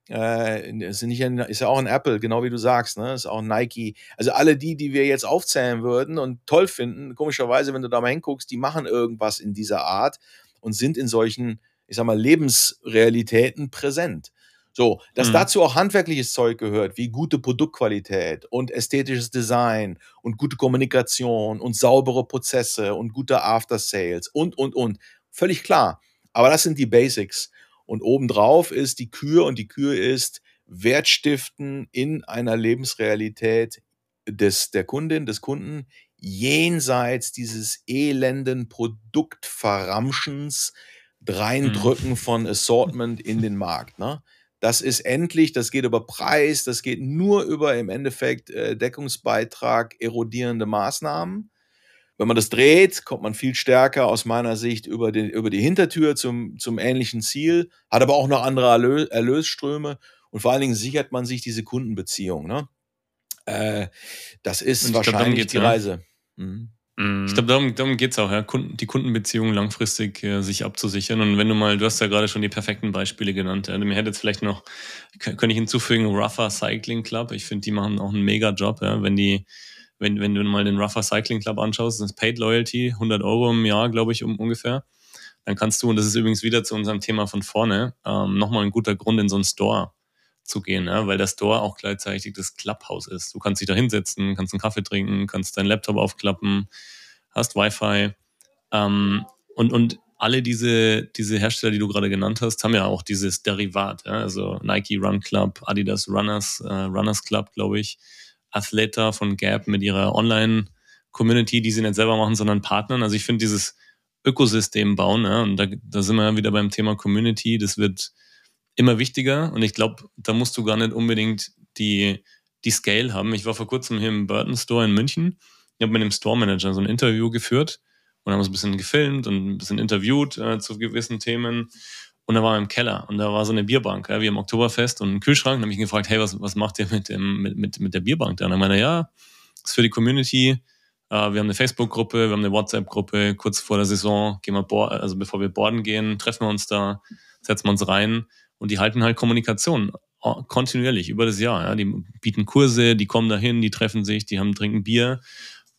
äh, sind nicht ein, ist ja auch ein Apple, genau wie du sagst, ne? Ist auch ein Nike. Also alle die, die wir jetzt aufzählen würden und toll finden, komischerweise, wenn du da mal hinguckst, die machen irgendwas in dieser Art und sind in solchen, ich sag mal, Lebensrealitäten präsent. So, dass mhm. dazu auch handwerkliches Zeug gehört, wie gute Produktqualität und ästhetisches Design und gute Kommunikation und saubere Prozesse und gute After Sales und, und, und. Völlig klar. Aber das sind die Basics. Und obendrauf ist die Kür und die Kür ist Wertstiften in einer Lebensrealität des, der Kundin, des Kunden, jenseits dieses elenden Produktverramschens, Reindrücken mhm. von Assortment in den Markt. Ne? Das ist endlich, das geht über Preis, das geht nur über im Endeffekt äh, Deckungsbeitrag erodierende Maßnahmen. Wenn man das dreht, kommt man viel stärker aus meiner Sicht über, den, über die Hintertür zum, zum ähnlichen Ziel, hat aber auch noch andere Erlös Erlösströme und vor allen Dingen sichert man sich diese Kundenbeziehung. Ne? Äh, das ist wahrscheinlich glaub, die Reise. Mhm. Ich glaube, darum, darum geht es auch, ja, Kunden, die Kundenbeziehungen langfristig äh, sich abzusichern. Und wenn du mal, du hast ja gerade schon die perfekten Beispiele genannt. Ja. Mir hätte jetzt vielleicht noch, könnte ich hinzufügen, Rougher Cycling Club. Ich finde, die machen auch einen mega Job, ja. Wenn die, wenn, wenn du mal den Rougher Cycling Club anschaust, das ist Paid Loyalty, 100 Euro im Jahr, glaube ich, um ungefähr. Dann kannst du, und das ist übrigens wieder zu unserem Thema von vorne, ähm, nochmal ein guter Grund, in so einen Store zu gehen, ja, weil der Store auch gleichzeitig das Clubhouse ist. Du kannst dich da hinsetzen, kannst einen Kaffee trinken, kannst deinen Laptop aufklappen, hast Wi-Fi. Ähm, und, und alle diese, diese Hersteller, die du gerade genannt hast, haben ja auch dieses Derivat. Ja? Also Nike Run Club, Adidas Runners, äh, Runners Club, glaube ich. Athleta von Gap mit ihrer Online-Community, die sie nicht selber machen, sondern Partnern. Also ich finde dieses Ökosystem bauen, ja, und da, da sind wir wieder beim Thema Community, das wird immer wichtiger und ich glaube, da musst du gar nicht unbedingt die, die Scale haben. Ich war vor kurzem hier im Burton Store in München. Ich habe mit dem Store Manager so ein Interview geführt und haben uns ein bisschen gefilmt und ein bisschen interviewt äh, zu gewissen Themen. Und da war im Keller und da war so eine Bierbank, ja, wie im Oktoberfest und ein Kühlschrank. Und habe ich ihn gefragt, hey, was, was macht ihr mit, dem, mit, mit, mit der Bierbank da? Und er meinte, ja, ist für die Community. Äh, wir haben eine Facebook-Gruppe, wir haben eine WhatsApp-Gruppe. Kurz vor der Saison gehen wir, also bevor wir boarden gehen, treffen wir uns da, setzen wir uns rein und die halten halt Kommunikation äh, kontinuierlich über das Jahr. Ja. Die bieten Kurse, die kommen dahin, die treffen sich, die haben trinken Bier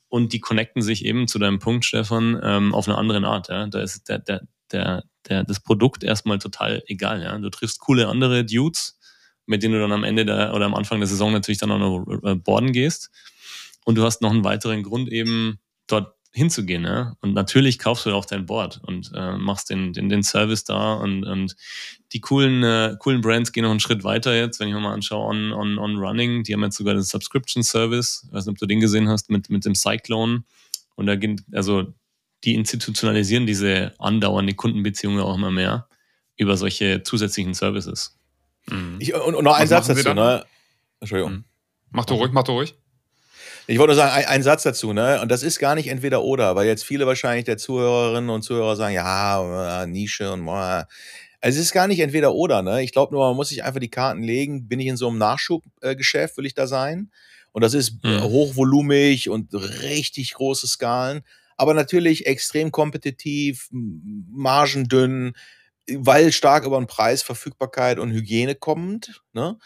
und die connecten sich eben zu deinem Punkt, Stefan, ähm, auf eine andere Art. Ja. Da ist der, der, der, der, das Produkt erstmal total egal. Ja. Du triffst coole andere Dudes, mit denen du dann am Ende der, oder am Anfang der Saison natürlich dann auch noch äh, boarden gehst. Und du hast noch einen weiteren Grund eben dort hinzugehen. Ja? Und natürlich kaufst du auch dein Board und äh, machst den, den, den Service da und, und die coolen, äh, coolen Brands gehen noch einen Schritt weiter jetzt, wenn ich mir mal anschaue, on, on, on Running, die haben jetzt sogar den Subscription Service, ich weiß nicht, ob du den gesehen hast, mit, mit dem Cyclone. Und da geht, also die institutionalisieren diese andauernde Kundenbeziehungen auch immer mehr über solche zusätzlichen Services. Mhm. Ich, und, und, noch ein Satz dazu, ne? Entschuldigung. Mhm. Mach du ruhig, mach du ruhig. Ich wollte nur sagen, ein, ein, Satz dazu, ne? Und das ist gar nicht entweder oder, weil jetzt viele wahrscheinlich der Zuhörerinnen und Zuhörer sagen, ja, äh, Nische und also es ist gar nicht entweder oder, ne? Ich glaube nur, man muss sich einfach die Karten legen. Bin ich in so einem Nachschubgeschäft, will ich da sein? Und das ist mhm. hochvolumig und richtig große Skalen, aber natürlich extrem kompetitiv, margendünn, weil stark über den Preis, Verfügbarkeit und Hygiene kommend, ne?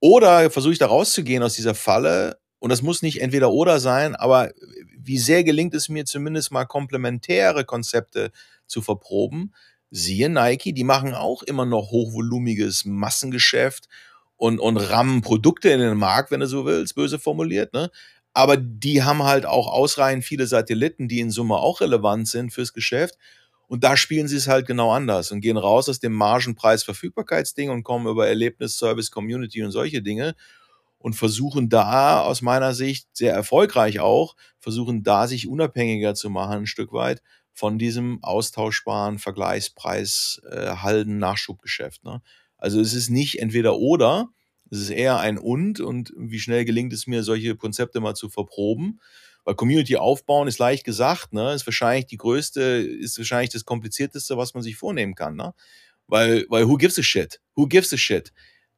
Oder versuche ich da rauszugehen aus dieser Falle und das muss nicht entweder oder sein, aber wie sehr gelingt es mir zumindest mal komplementäre Konzepte zu verproben? Siehe Nike, die machen auch immer noch hochvolumiges Massengeschäft und, und rammen Produkte in den Markt, wenn du so willst, böse formuliert, ne? Aber die haben halt auch ausreichend viele Satelliten, die in Summe auch relevant sind fürs Geschäft. Und da spielen sie es halt genau anders und gehen raus aus dem Margenpreis-Verfügbarkeitsding und kommen über Erlebnis, Service, Community und solche Dinge und versuchen da aus meiner Sicht sehr erfolgreich auch, versuchen da sich unabhängiger zu machen, ein Stück weit von diesem austauschbaren Vergleichspreis äh, halden Nachschubgeschäft. Ne? Also es ist nicht entweder oder, es ist eher ein und und wie schnell gelingt es mir, solche Konzepte mal zu verproben. Weil Community aufbauen ist leicht gesagt, ne? Ist wahrscheinlich die größte, ist wahrscheinlich das komplizierteste, was man sich vornehmen kann, ne? Weil, weil who gives a shit? Who gives a shit?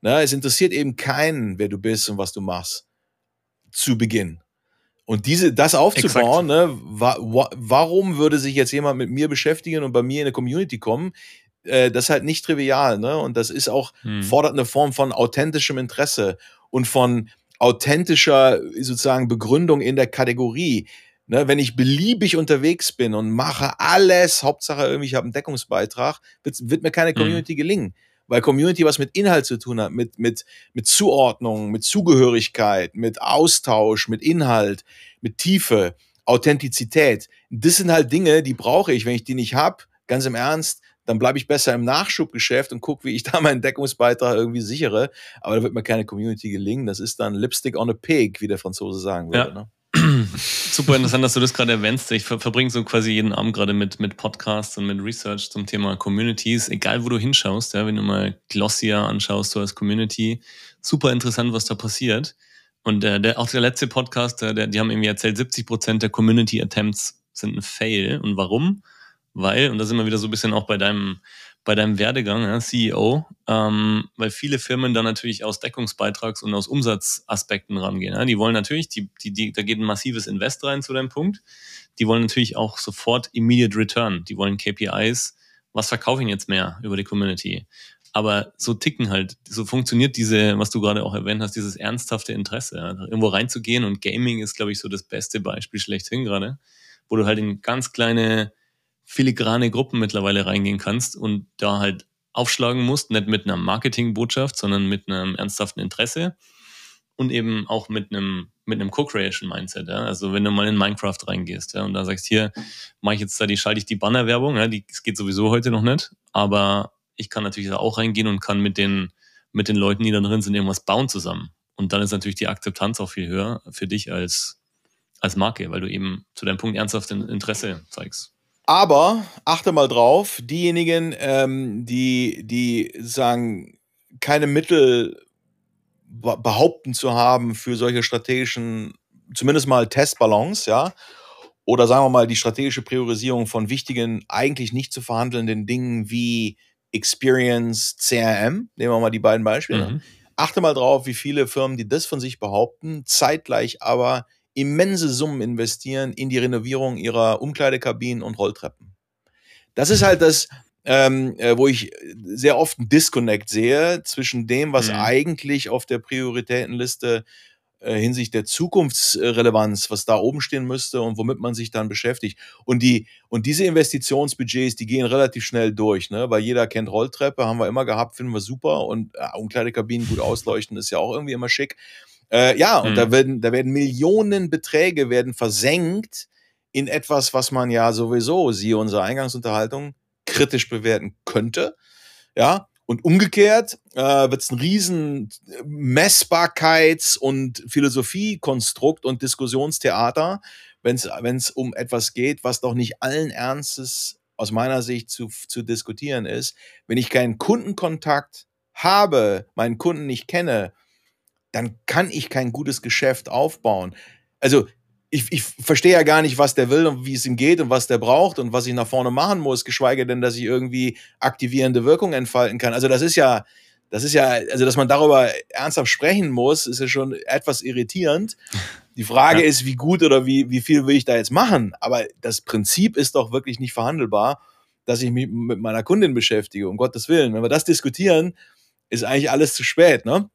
Ne? Es interessiert eben keinen, wer du bist und was du machst. Zu Beginn. Und diese, das aufzubauen, ne, wa wa warum würde sich jetzt jemand mit mir beschäftigen und bei mir in eine Community kommen? Äh, das ist halt nicht trivial, ne? Und das ist auch, hm. fordert eine Form von authentischem Interesse und von authentischer sozusagen Begründung in der Kategorie. Ne, wenn ich beliebig unterwegs bin und mache alles, Hauptsache irgendwie, ich habe einen Deckungsbeitrag, wird, wird mir keine hm. Community mhm. gelingen weil Community was mit Inhalt zu tun hat, mit, mit, mit Zuordnung, mit Zugehörigkeit, mit Austausch, mit Inhalt, mit Tiefe, Authentizität. Das sind halt Dinge, die brauche ich. Wenn ich die nicht habe, ganz im Ernst, dann bleibe ich besser im Nachschubgeschäft und gucke, wie ich da meinen Deckungsbeitrag irgendwie sichere. Aber da wird mir keine Community gelingen. Das ist dann Lipstick on a Pig, wie der Franzose sagen würde. Ja. Ne? Super interessant, dass du das gerade erwähnst. Ich ver verbringe so quasi jeden Abend gerade mit, mit Podcasts und mit Research zum Thema Communities, egal wo du hinschaust, ja, wenn du mal Glossier anschaust, so als Community, super interessant, was da passiert. Und äh, der, auch der letzte Podcast, äh, der, die haben irgendwie erzählt, 70 Prozent der Community Attempts sind ein Fail. Und warum? Weil, und da sind wir wieder so ein bisschen auch bei deinem bei deinem Werdegang, ja, CEO, ähm, weil viele Firmen da natürlich aus Deckungsbeitrags- und aus Umsatzaspekten rangehen. Ja. Die wollen natürlich, die, die, die, da geht ein massives Invest rein zu deinem Punkt. Die wollen natürlich auch sofort immediate return. Die wollen KPIs. Was verkaufe ich jetzt mehr über die Community? Aber so ticken halt, so funktioniert diese, was du gerade auch erwähnt hast, dieses ernsthafte Interesse. Ja. Irgendwo reinzugehen und Gaming ist, glaube ich, so das beste Beispiel schlechthin gerade, wo du halt in ganz kleine filigrane Gruppen mittlerweile reingehen kannst und da halt aufschlagen musst, nicht mit einer Marketingbotschaft, sondern mit einem ernsthaften Interesse und eben auch mit einem mit einem Co-Creation-Mindset. Ja? Also wenn du mal in Minecraft reingehst ja, und da sagst, hier mache ich jetzt da die schalte ich die Bannerwerbung, ja, die das geht sowieso heute noch nicht, aber ich kann natürlich da auch reingehen und kann mit den mit den Leuten, die da drin sind, irgendwas bauen zusammen. Und dann ist natürlich die Akzeptanz auch viel höher für dich als als Marke, weil du eben zu deinem Punkt ernsthaft Interesse zeigst. Aber achte mal drauf, diejenigen, ähm, die, die sagen, keine Mittel behaupten zu haben für solche strategischen, zumindest mal Testballons, ja, oder sagen wir mal die strategische Priorisierung von wichtigen, eigentlich nicht zu verhandelnden Dingen wie Experience, CRM, nehmen wir mal die beiden Beispiele. Mhm. Achte mal drauf, wie viele Firmen, die das von sich behaupten, zeitgleich aber immense Summen investieren in die Renovierung ihrer Umkleidekabinen und Rolltreppen. Das ist halt das, ähm, äh, wo ich sehr oft einen Disconnect sehe zwischen dem, was mhm. eigentlich auf der Prioritätenliste äh, hinsichtlich der Zukunftsrelevanz, was da oben stehen müsste und womit man sich dann beschäftigt. Und die, und diese Investitionsbudgets, die gehen relativ schnell durch, ne? Weil jeder kennt Rolltreppe, haben wir immer gehabt, finden wir super und äh, Umkleidekabinen gut ausleuchten ist ja auch irgendwie immer schick. Äh, ja, und mhm. da werden, da werden Millionen Beträge werden versenkt in etwas, was man ja sowieso, siehe unsere Eingangsunterhaltung, kritisch bewerten könnte. Ja, und umgekehrt äh, wird es ein riesen Messbarkeits- und Philosophiekonstrukt und Diskussionstheater, wenn es um etwas geht, was doch nicht allen Ernstes aus meiner Sicht zu, zu diskutieren ist. Wenn ich keinen Kundenkontakt habe, meinen Kunden nicht kenne, dann kann ich kein gutes Geschäft aufbauen. Also ich, ich verstehe ja gar nicht, was der will und wie es ihm geht und was der braucht und was ich nach vorne machen muss, geschweige denn, dass ich irgendwie aktivierende Wirkung entfalten kann. Also das ist ja, das ist ja, also dass man darüber ernsthaft sprechen muss, ist ja schon etwas irritierend. Die Frage ja. ist, wie gut oder wie, wie viel will ich da jetzt machen? Aber das Prinzip ist doch wirklich nicht verhandelbar, dass ich mich mit meiner Kundin beschäftige, um Gottes Willen. Wenn wir das diskutieren, ist eigentlich alles zu spät, ne?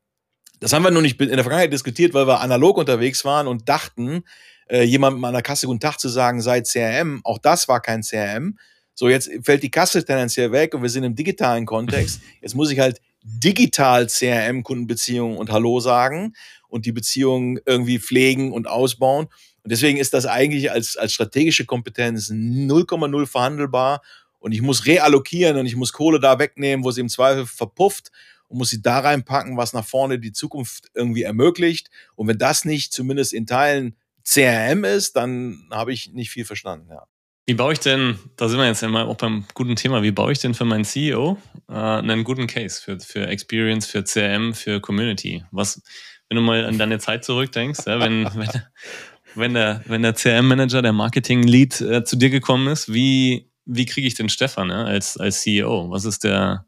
Das haben wir nur nicht in der Vergangenheit diskutiert, weil wir analog unterwegs waren und dachten, äh, jemandem an der Kasse guten Tag zu sagen, sei CRM. Auch das war kein CRM. So, jetzt fällt die Kasse tendenziell weg und wir sind im digitalen Kontext. Jetzt muss ich halt digital CRM-Kundenbeziehungen und Hallo sagen und die Beziehungen irgendwie pflegen und ausbauen. Und deswegen ist das eigentlich als, als strategische Kompetenz 0,0 verhandelbar. Und ich muss reallokieren und ich muss Kohle da wegnehmen, wo sie im Zweifel verpufft und muss sie da reinpacken, was nach vorne die Zukunft irgendwie ermöglicht. Und wenn das nicht zumindest in Teilen CRM ist, dann habe ich nicht viel verstanden, ja. Wie baue ich denn, da sind wir jetzt einmal auch beim guten Thema, wie baue ich denn für meinen CEO äh, einen guten Case für, für Experience, für CRM, für Community? Was, wenn du mal an deine Zeit zurückdenkst, ja, wenn, wenn, wenn der, wenn der CRM-Manager, der Marketing-Lead äh, zu dir gekommen ist, wie, wie kriege ich den Stefan ja, als, als CEO? Was ist der,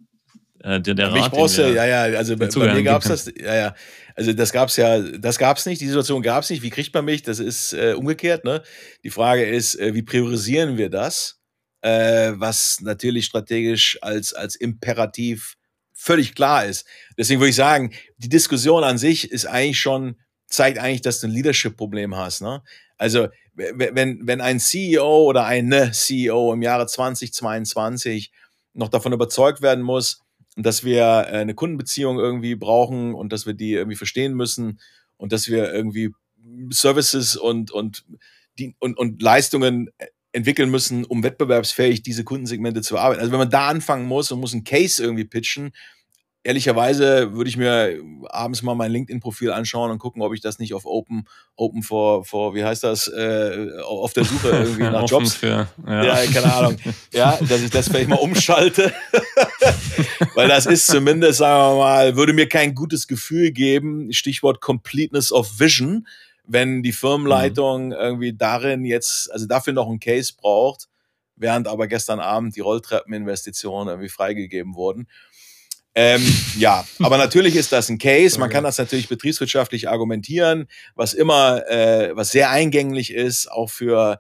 äh, der, der Rat? Ich brauchst ja, ja, also bei, bei mir gab es das, ja, ja. Also das gab's ja, das gab's nicht, die Situation gab's nicht. Wie kriegt man mich? Das ist äh, umgekehrt, ne? Die Frage ist, äh, wie priorisieren wir das? Äh, was natürlich strategisch als, als Imperativ völlig klar ist. Deswegen würde ich sagen, die Diskussion an sich ist eigentlich schon, zeigt eigentlich, dass du ein Leadership-Problem hast. Ne? Also wenn, wenn ein CEO oder eine CEO im Jahre 2022 noch davon überzeugt werden muss, dass wir äh, eine Kundenbeziehung irgendwie brauchen und dass wir die irgendwie verstehen müssen und dass wir irgendwie Services und, und, die, und, und Leistungen entwickeln müssen, um wettbewerbsfähig diese Kundensegmente zu arbeiten. Also wenn man da anfangen muss und muss einen Case irgendwie pitchen, ehrlicherweise würde ich mir abends mal mein LinkedIn-Profil anschauen und gucken, ob ich das nicht auf Open, Open for, for wie heißt das, äh, auf der Suche irgendwie nach Jobs. Für, ja. ja, keine Ahnung. Ja, dass ich das vielleicht mal umschalte. Weil das ist zumindest, sagen wir mal, würde mir kein gutes Gefühl geben. Stichwort Completeness of Vision, wenn die Firmenleitung mhm. irgendwie darin jetzt, also dafür noch einen Case braucht, während aber gestern Abend die Rolltreppeninvestitionen irgendwie freigegeben wurden. Ähm, ja, aber natürlich ist das ein Case. Man kann das natürlich betriebswirtschaftlich argumentieren, was immer, äh, was sehr eingänglich ist, auch für,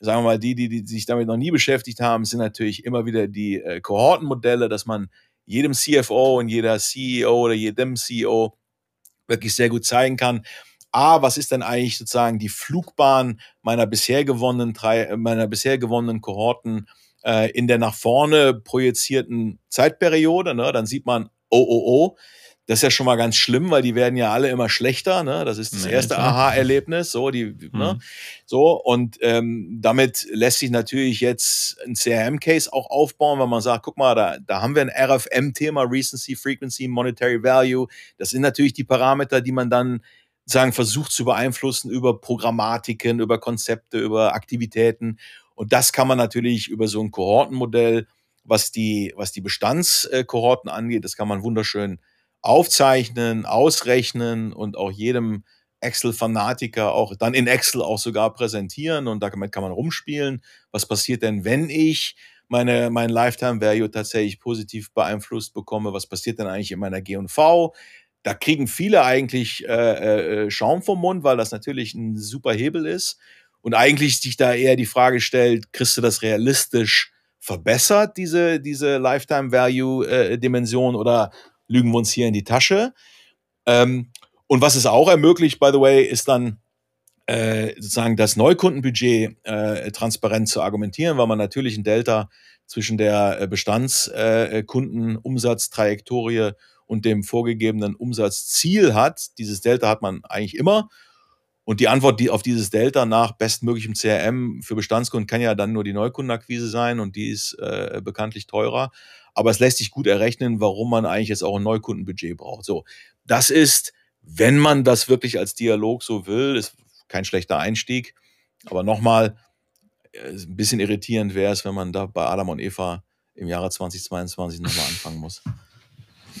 sagen wir mal, die, die, die sich damit noch nie beschäftigt haben, sind natürlich immer wieder die äh, Kohortenmodelle, dass man jedem CFO und jeder CEO oder jedem CEO wirklich sehr gut zeigen kann, A, was ist denn eigentlich sozusagen die Flugbahn meiner bisher gewonnenen drei, meiner bisher gewonnenen Kohorten äh, in der nach vorne projizierten Zeitperiode. Ne? Dann sieht man, oh, oh, oh, das ist ja schon mal ganz schlimm, weil die werden ja alle immer schlechter. Ne? Das ist das erste Aha-Erlebnis. So, die, ne? mhm. ne? so und ähm, damit lässt sich natürlich jetzt ein CRM-Case auch aufbauen, weil man sagt, guck mal, da, da haben wir ein RFM-Thema, Recency, Frequency, Monetary Value. Das sind natürlich die Parameter, die man dann sagen versucht zu beeinflussen über Programmatiken, über Konzepte, über Aktivitäten. Und das kann man natürlich über so ein Kohortenmodell, was die, was die Bestandskohorten angeht, das kann man wunderschön aufzeichnen, ausrechnen und auch jedem Excel-Fanatiker auch dann in Excel auch sogar präsentieren und damit kann man rumspielen. Was passiert denn, wenn ich meine, mein Lifetime Value tatsächlich positiv beeinflusst bekomme? Was passiert denn eigentlich in meiner G&V? Da kriegen viele eigentlich äh, äh, Schaum vom Mund, weil das natürlich ein super Hebel ist und eigentlich sich da eher die Frage stellt, kriegst du das realistisch verbessert, diese, diese Lifetime Value äh, Dimension oder lügen wir uns hier in die Tasche? Ähm, und was es auch ermöglicht, by the way, ist dann äh, sozusagen das Neukundenbudget äh, transparent zu argumentieren, weil man natürlich ein Delta zwischen der äh, Bestandskundenumsatztrajektorie äh, und dem vorgegebenen Umsatzziel hat. Dieses Delta hat man eigentlich immer und die Antwort die auf dieses Delta nach bestmöglichem CRM für Bestandskunden kann ja dann nur die Neukundenakquise sein und die ist äh, bekanntlich teurer. Aber es lässt sich gut errechnen, warum man eigentlich jetzt auch ein Neukundenbudget braucht. So, das ist, wenn man das wirklich als Dialog so will, ist kein schlechter Einstieg. Aber nochmal, äh, ein bisschen irritierend wäre es, wenn man da bei Adam und Eva im Jahre 2022 nochmal anfangen muss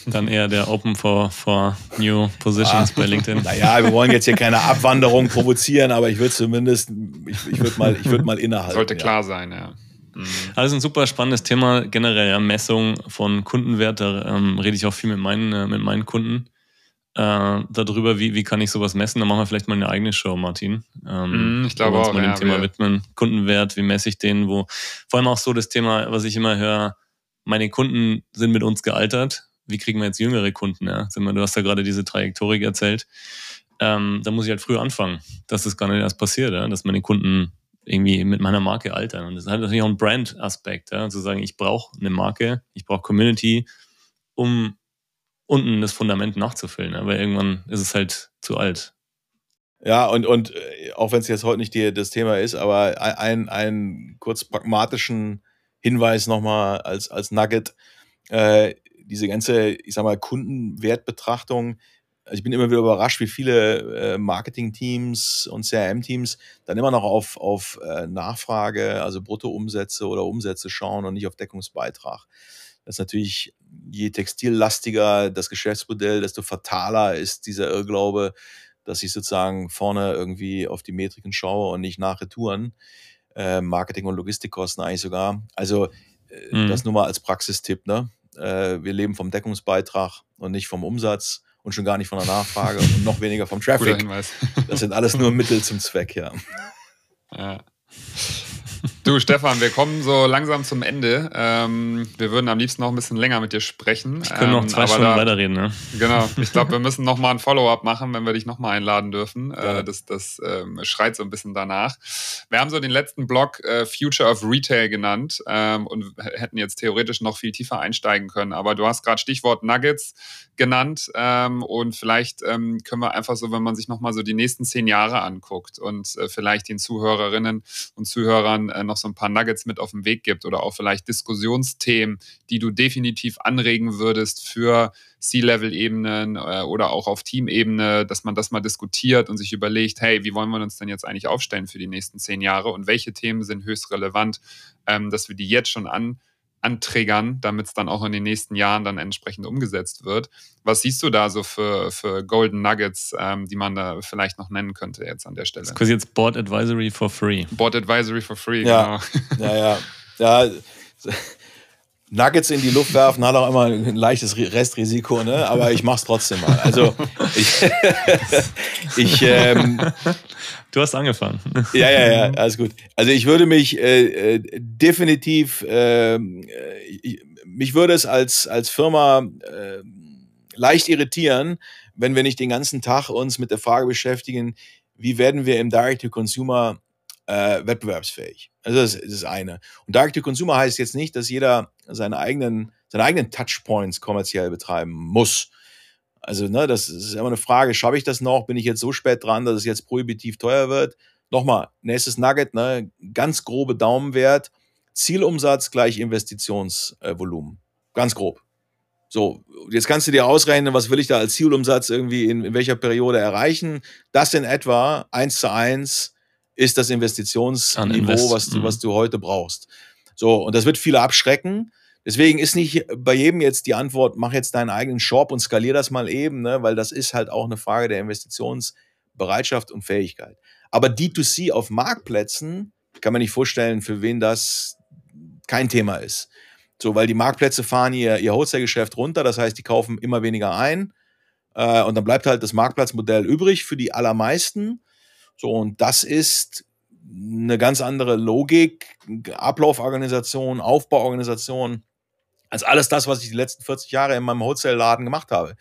dann eher der Open for, for New Positions ah, bei LinkedIn. Naja, wir wollen jetzt hier keine Abwanderung provozieren, aber ich würde zumindest, ich, ich würde mal, ich würd mal innehalten. Sollte klar sein, ja. Mhm. Also ein super spannendes Thema, generell ja, Messung von Kundenwert. Da ähm, rede ich auch viel mit meinen, äh, mit meinen Kunden äh, darüber, wie, wie kann ich sowas messen. Da machen wir vielleicht mal eine eigene Show, Martin. Ähm, mm, ich glaube auch. Mal ja, dem Thema widmen. Kundenwert, wie messe ich den? Wo, vor allem auch so das Thema, was ich immer höre, meine Kunden sind mit uns gealtert wie kriegen wir jetzt jüngere Kunden? Ja? Du hast ja gerade diese Trajektorik erzählt. Ähm, da muss ich halt früh anfangen, dass das gar nicht erst passiert, ja? dass meine Kunden irgendwie mit meiner Marke altern. Und das hat natürlich auch einen Brand-Aspekt, ja? zu sagen, ich brauche eine Marke, ich brauche Community, um unten das Fundament nachzufüllen, ja? weil irgendwann ist es halt zu alt. Ja, und, und äh, auch wenn es jetzt heute nicht die, das Thema ist, aber einen ein kurz pragmatischen Hinweis nochmal als, als Nugget. Äh, diese ganze, ich sag mal, Kundenwertbetrachtung, also ich bin immer wieder überrascht, wie viele äh, Marketing-Teams und CRM-Teams dann immer noch auf, auf äh, Nachfrage, also Bruttoumsätze oder Umsätze schauen und nicht auf Deckungsbeitrag. Das ist natürlich, je textillastiger das Geschäftsmodell, desto fataler ist dieser Irrglaube, dass ich sozusagen vorne irgendwie auf die Metriken schaue und nicht nach Retouren. Äh, Marketing- und Logistikkosten eigentlich sogar. Also äh, mhm. das nur mal als Praxistipp. Ne? Äh, wir leben vom Deckungsbeitrag und nicht vom Umsatz und schon gar nicht von der Nachfrage und noch weniger vom Traffic. Das sind alles nur Mittel zum Zweck, ja. ja. Du, Stefan, wir kommen so langsam zum Ende. Ähm, wir würden am liebsten noch ein bisschen länger mit dir sprechen. Wir können noch ähm, zwei Stunden da, weiterreden, ne? Genau. Ich glaube, wir müssen noch mal ein Follow-up machen, wenn wir dich noch mal einladen dürfen. Ja. Äh, das das ähm, schreit so ein bisschen danach. Wir haben so den letzten Blog äh, Future of Retail genannt ähm, und hätten jetzt theoretisch noch viel tiefer einsteigen können. Aber du hast gerade Stichwort Nuggets genannt ähm, und vielleicht ähm, können wir einfach so, wenn man sich noch mal so die nächsten zehn Jahre anguckt und äh, vielleicht den Zuhörerinnen und Zuhörern äh, noch so ein paar Nuggets mit auf den Weg gibt oder auch vielleicht Diskussionsthemen, die du definitiv anregen würdest für C-Level-Ebenen äh, oder auch auf Teamebene, dass man das mal diskutiert und sich überlegt, hey, wie wollen wir uns denn jetzt eigentlich aufstellen für die nächsten zehn Jahre und welche Themen sind höchst relevant, ähm, dass wir die jetzt schon an anträgern, damit es dann auch in den nächsten Jahren dann entsprechend umgesetzt wird. Was siehst du da so für, für Golden Nuggets, ähm, die man da vielleicht noch nennen könnte jetzt an der Stelle? Das ist quasi jetzt Board Advisory for Free. Board Advisory for Free, ja. genau. Ja, ja. ja. Nuggets in die Luft werfen hat auch immer ein leichtes Restrisiko, ne? aber ich mach's trotzdem mal. Also ich, ich ähm, Du hast angefangen. Ja, ja, ja, alles gut. Also ich würde mich äh, äh definitiv, ähm, äh, mich würde es als, als Firma äh, leicht irritieren, wenn wir nicht den ganzen Tag uns mit der Frage beschäftigen, wie werden wir im Direct-to-Consumer äh, wettbewerbsfähig. Also das, das ist eine. Und Direct-to-Consumer heißt jetzt nicht, dass jeder seine eigenen, seine eigenen Touchpoints kommerziell betreiben muss. Also, ne, das ist immer eine Frage, schaffe ich das noch? Bin ich jetzt so spät dran, dass es jetzt prohibitiv teuer wird? Nochmal, nächstes Nugget, ne, ganz grobe Daumenwert. Zielumsatz gleich Investitionsvolumen. ganz grob. So, jetzt kannst du dir ausrechnen, was will ich da als Zielumsatz irgendwie in, in welcher Periode erreichen. Das in etwa eins zu eins ist das Investitionsniveau, Invest. was, du, mhm. was du heute brauchst. So, und das wird viele abschrecken. Deswegen ist nicht bei jedem jetzt die Antwort, mach jetzt deinen eigenen Shop und skalier das mal eben, ne? weil das ist halt auch eine Frage der Investitionsbereitschaft und Fähigkeit. Aber D2C auf Marktplätzen kann man nicht vorstellen, für wen das kein Thema ist. So, weil die Marktplätze fahren ihr, ihr Wholesale-Geschäft runter, das heißt, die kaufen immer weniger ein. Äh, und dann bleibt halt das Marktplatzmodell übrig für die allermeisten. So, und das ist eine ganz andere Logik, Ablauforganisation, Aufbauorganisation als alles das, was ich die letzten 40 Jahre in meinem Wholesale-Laden gemacht habe.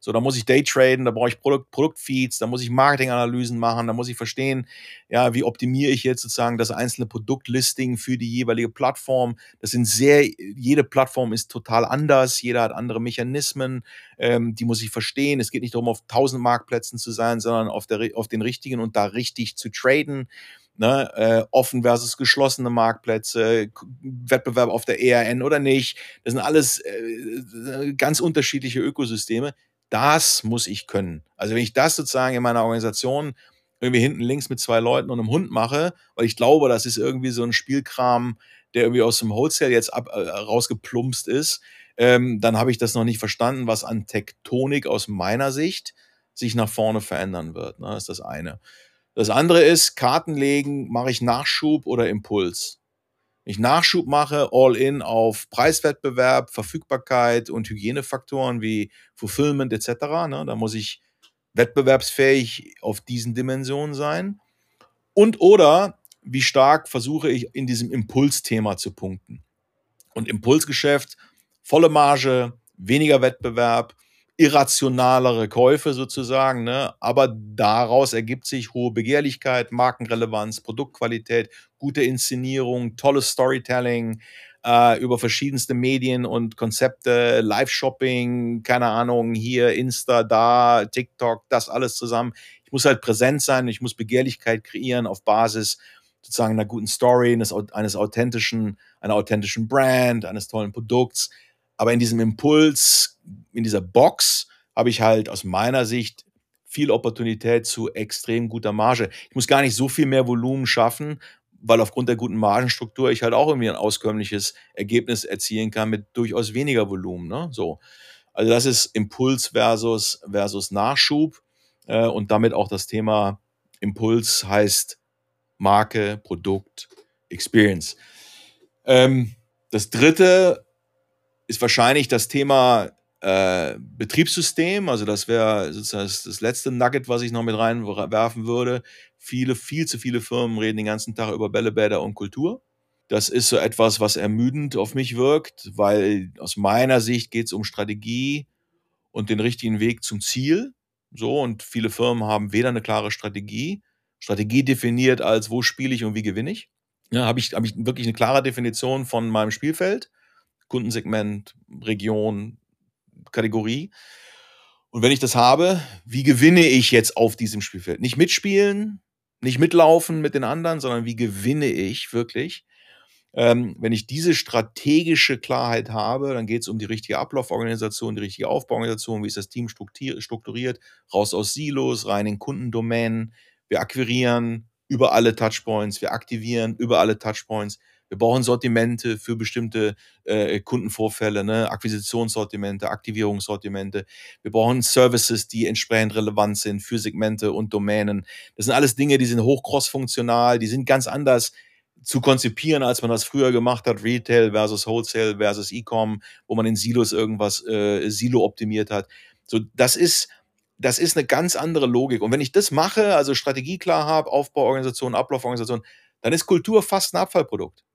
So, da muss ich Daytraden, da brauche ich Produkt, Produktfeeds, da muss ich Marketinganalysen machen, da muss ich verstehen, ja, wie optimiere ich jetzt sozusagen das einzelne Produktlisting für die jeweilige Plattform. Das sind sehr, jede Plattform ist total anders, jeder hat andere Mechanismen, ähm, die muss ich verstehen. Es geht nicht darum, auf 1000 Marktplätzen zu sein, sondern auf, der, auf den richtigen und da richtig zu traden ne, äh, offen versus geschlossene Marktplätze, Wettbewerb auf der ERN oder nicht. Das sind alles äh, ganz unterschiedliche Ökosysteme. Das muss ich können. Also wenn ich das sozusagen in meiner Organisation irgendwie hinten links mit zwei Leuten und einem Hund mache, weil ich glaube, das ist irgendwie so ein Spielkram, der irgendwie aus dem Wholesale jetzt ab, äh, rausgeplumpst ist, ähm, dann habe ich das noch nicht verstanden, was an Tektonik aus meiner Sicht sich nach vorne verändern wird. Ne? Das ist das eine. Das andere ist, Karten legen, mache ich Nachschub oder Impuls. Ich Nachschub mache, all in auf Preiswettbewerb, Verfügbarkeit und Hygienefaktoren wie Fulfillment etc., ne, da muss ich wettbewerbsfähig auf diesen Dimensionen sein. Und oder wie stark versuche ich in diesem Impulsthema zu punkten. Und Impulsgeschäft, volle Marge, weniger Wettbewerb, irrationalere Käufe sozusagen, ne? aber daraus ergibt sich hohe Begehrlichkeit, Markenrelevanz, Produktqualität, gute Inszenierung, tolles Storytelling äh, über verschiedenste Medien und Konzepte, Live-Shopping, keine Ahnung, hier Insta, da, TikTok, das alles zusammen. Ich muss halt präsent sein, ich muss Begehrlichkeit kreieren auf Basis sozusagen einer guten Story, eines, eines authentischen, einer authentischen Brand, eines tollen Produkts Aber in diesem Impuls, in dieser Box, habe ich halt aus meiner Sicht viel Opportunität zu extrem guter Marge. Ich muss gar nicht so viel mehr Volumen schaffen, weil aufgrund der guten Margenstruktur ich halt auch irgendwie ein auskömmliches Ergebnis erzielen kann mit durchaus weniger Volumen. Ne? So. Also das ist Impuls versus, versus Nachschub äh, und damit auch das Thema Impuls heißt Marke, Produkt, Experience. Ähm, das dritte ist wahrscheinlich das Thema äh, Betriebssystem. Also das wäre sozusagen das letzte Nugget, was ich noch mit reinwerfen würde. Viele, viel zu viele Firmen reden den ganzen Tag über Bällebäder und Kultur. Das ist so etwas, was ermüdend auf mich wirkt, weil aus meiner Sicht geht es um Strategie und den richtigen Weg zum Ziel. So, und viele Firmen haben weder eine klare Strategie, Strategie definiert als, wo spiele ich und wie gewinne ich. Ja, habe ich, hab ich wirklich eine klare Definition von meinem Spielfeld, Kundensegment, Region, Kategorie. Und wenn ich das habe, wie gewinne ich jetzt auf diesem Spielfeld? Nicht mitspielen, nicht mitlaufen mit den anderen, sondern wie gewinne ich wirklich? Ähm, wenn ich diese strategische Klarheit habe, dann geht es um die richtige Ablauforganisation, die richtige Aufbauorganisation, wie ist das Team strukturiert, raus aus Silos, rein in Kundendomänen. Wir akquirieren über alle Touchpoints, wir aktivieren über alle Touchpoints. Wir brauchen Sortimente für bestimmte äh, Kundenvorfälle, ne? Akquisitionssortimente, Aktivierungssortimente. Wir brauchen Services, die entsprechend relevant sind für Segmente und Domänen. Das sind alles Dinge, die sind hoch cross-funktional, die sind ganz anders zu konzipieren, als man das früher gemacht hat, Retail versus Wholesale versus E-Com, wo man in Silos irgendwas äh, Silo optimiert hat. So, das ist das ist eine ganz andere Logik. Und wenn ich das mache, also Strategie klar habe, Aufbauorganisation, Ablauforganisation, dann ist Kultur fast ein Abfallprodukt.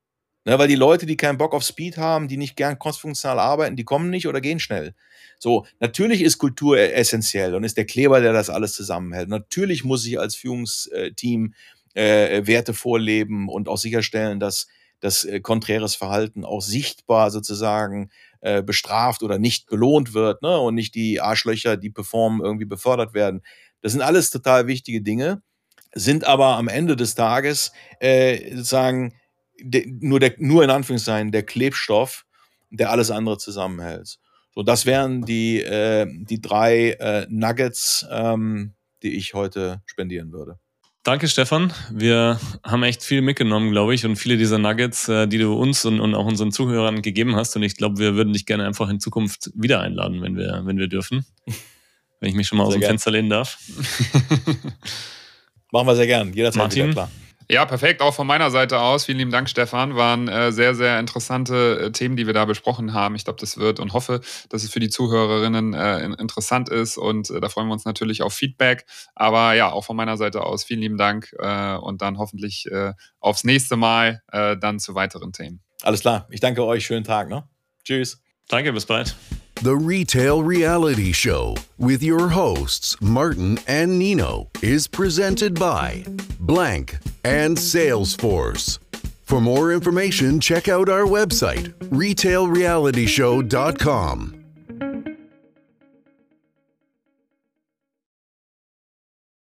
Ne, weil die Leute, die keinen Bock auf Speed haben, die nicht gern crossfunktional arbeiten, die kommen nicht oder gehen schnell. So, natürlich ist Kultur e-, essentiell und ist der Kleber, der das alles zusammenhält. Natürlich muss ich als Führungsteam äh, Werte vorleben und auch sicherstellen, dass das äh, konträres Verhalten auch sichtbar sozusagen äh, bestraft oder nicht belohnt wird ne? und nicht die Arschlöcher, die performen, irgendwie befördert werden. Das sind alles total wichtige Dinge, sind aber am Ende des Tages äh, sozusagen de, nur, der, nur in Anführungszeichen der Klebstoff, der alles andere zusammenhält. So, das wären die, äh, die drei äh, Nuggets, ähm, die ich heute spendieren würde. Danke, Stefan. Wir haben echt viel mitgenommen, glaube ich, und viele dieser Nuggets, äh, die du uns und, und auch unseren Zuhörern gegeben hast. Und ich glaube, wir würden dich gerne einfach in Zukunft wieder einladen, wenn wir, wenn wir dürfen. Wenn ich mich schon mal sehr aus dem gern. Fenster lehnen darf. Machen wir sehr gern. Jederzeit Martin, wieder, klar. Ja, perfekt. Auch von meiner Seite aus. Vielen lieben Dank, Stefan. Waren äh, sehr, sehr interessante äh, Themen, die wir da besprochen haben. Ich glaube, das wird und hoffe, dass es für die Zuhörerinnen äh, interessant ist. Und äh, da freuen wir uns natürlich auf Feedback. Aber ja, auch von meiner Seite aus vielen lieben Dank äh, und dann hoffentlich äh, aufs nächste Mal dann zu weiteren Themen. Alles klar. Ich danke euch. Schönen Tag. Ne? Tschüss. Danke, bis bald. The Retail Reality Show with your hosts, Martin and Nino, is presented by Blank and Salesforce. For more information, check out our website, retailrealityshow.com.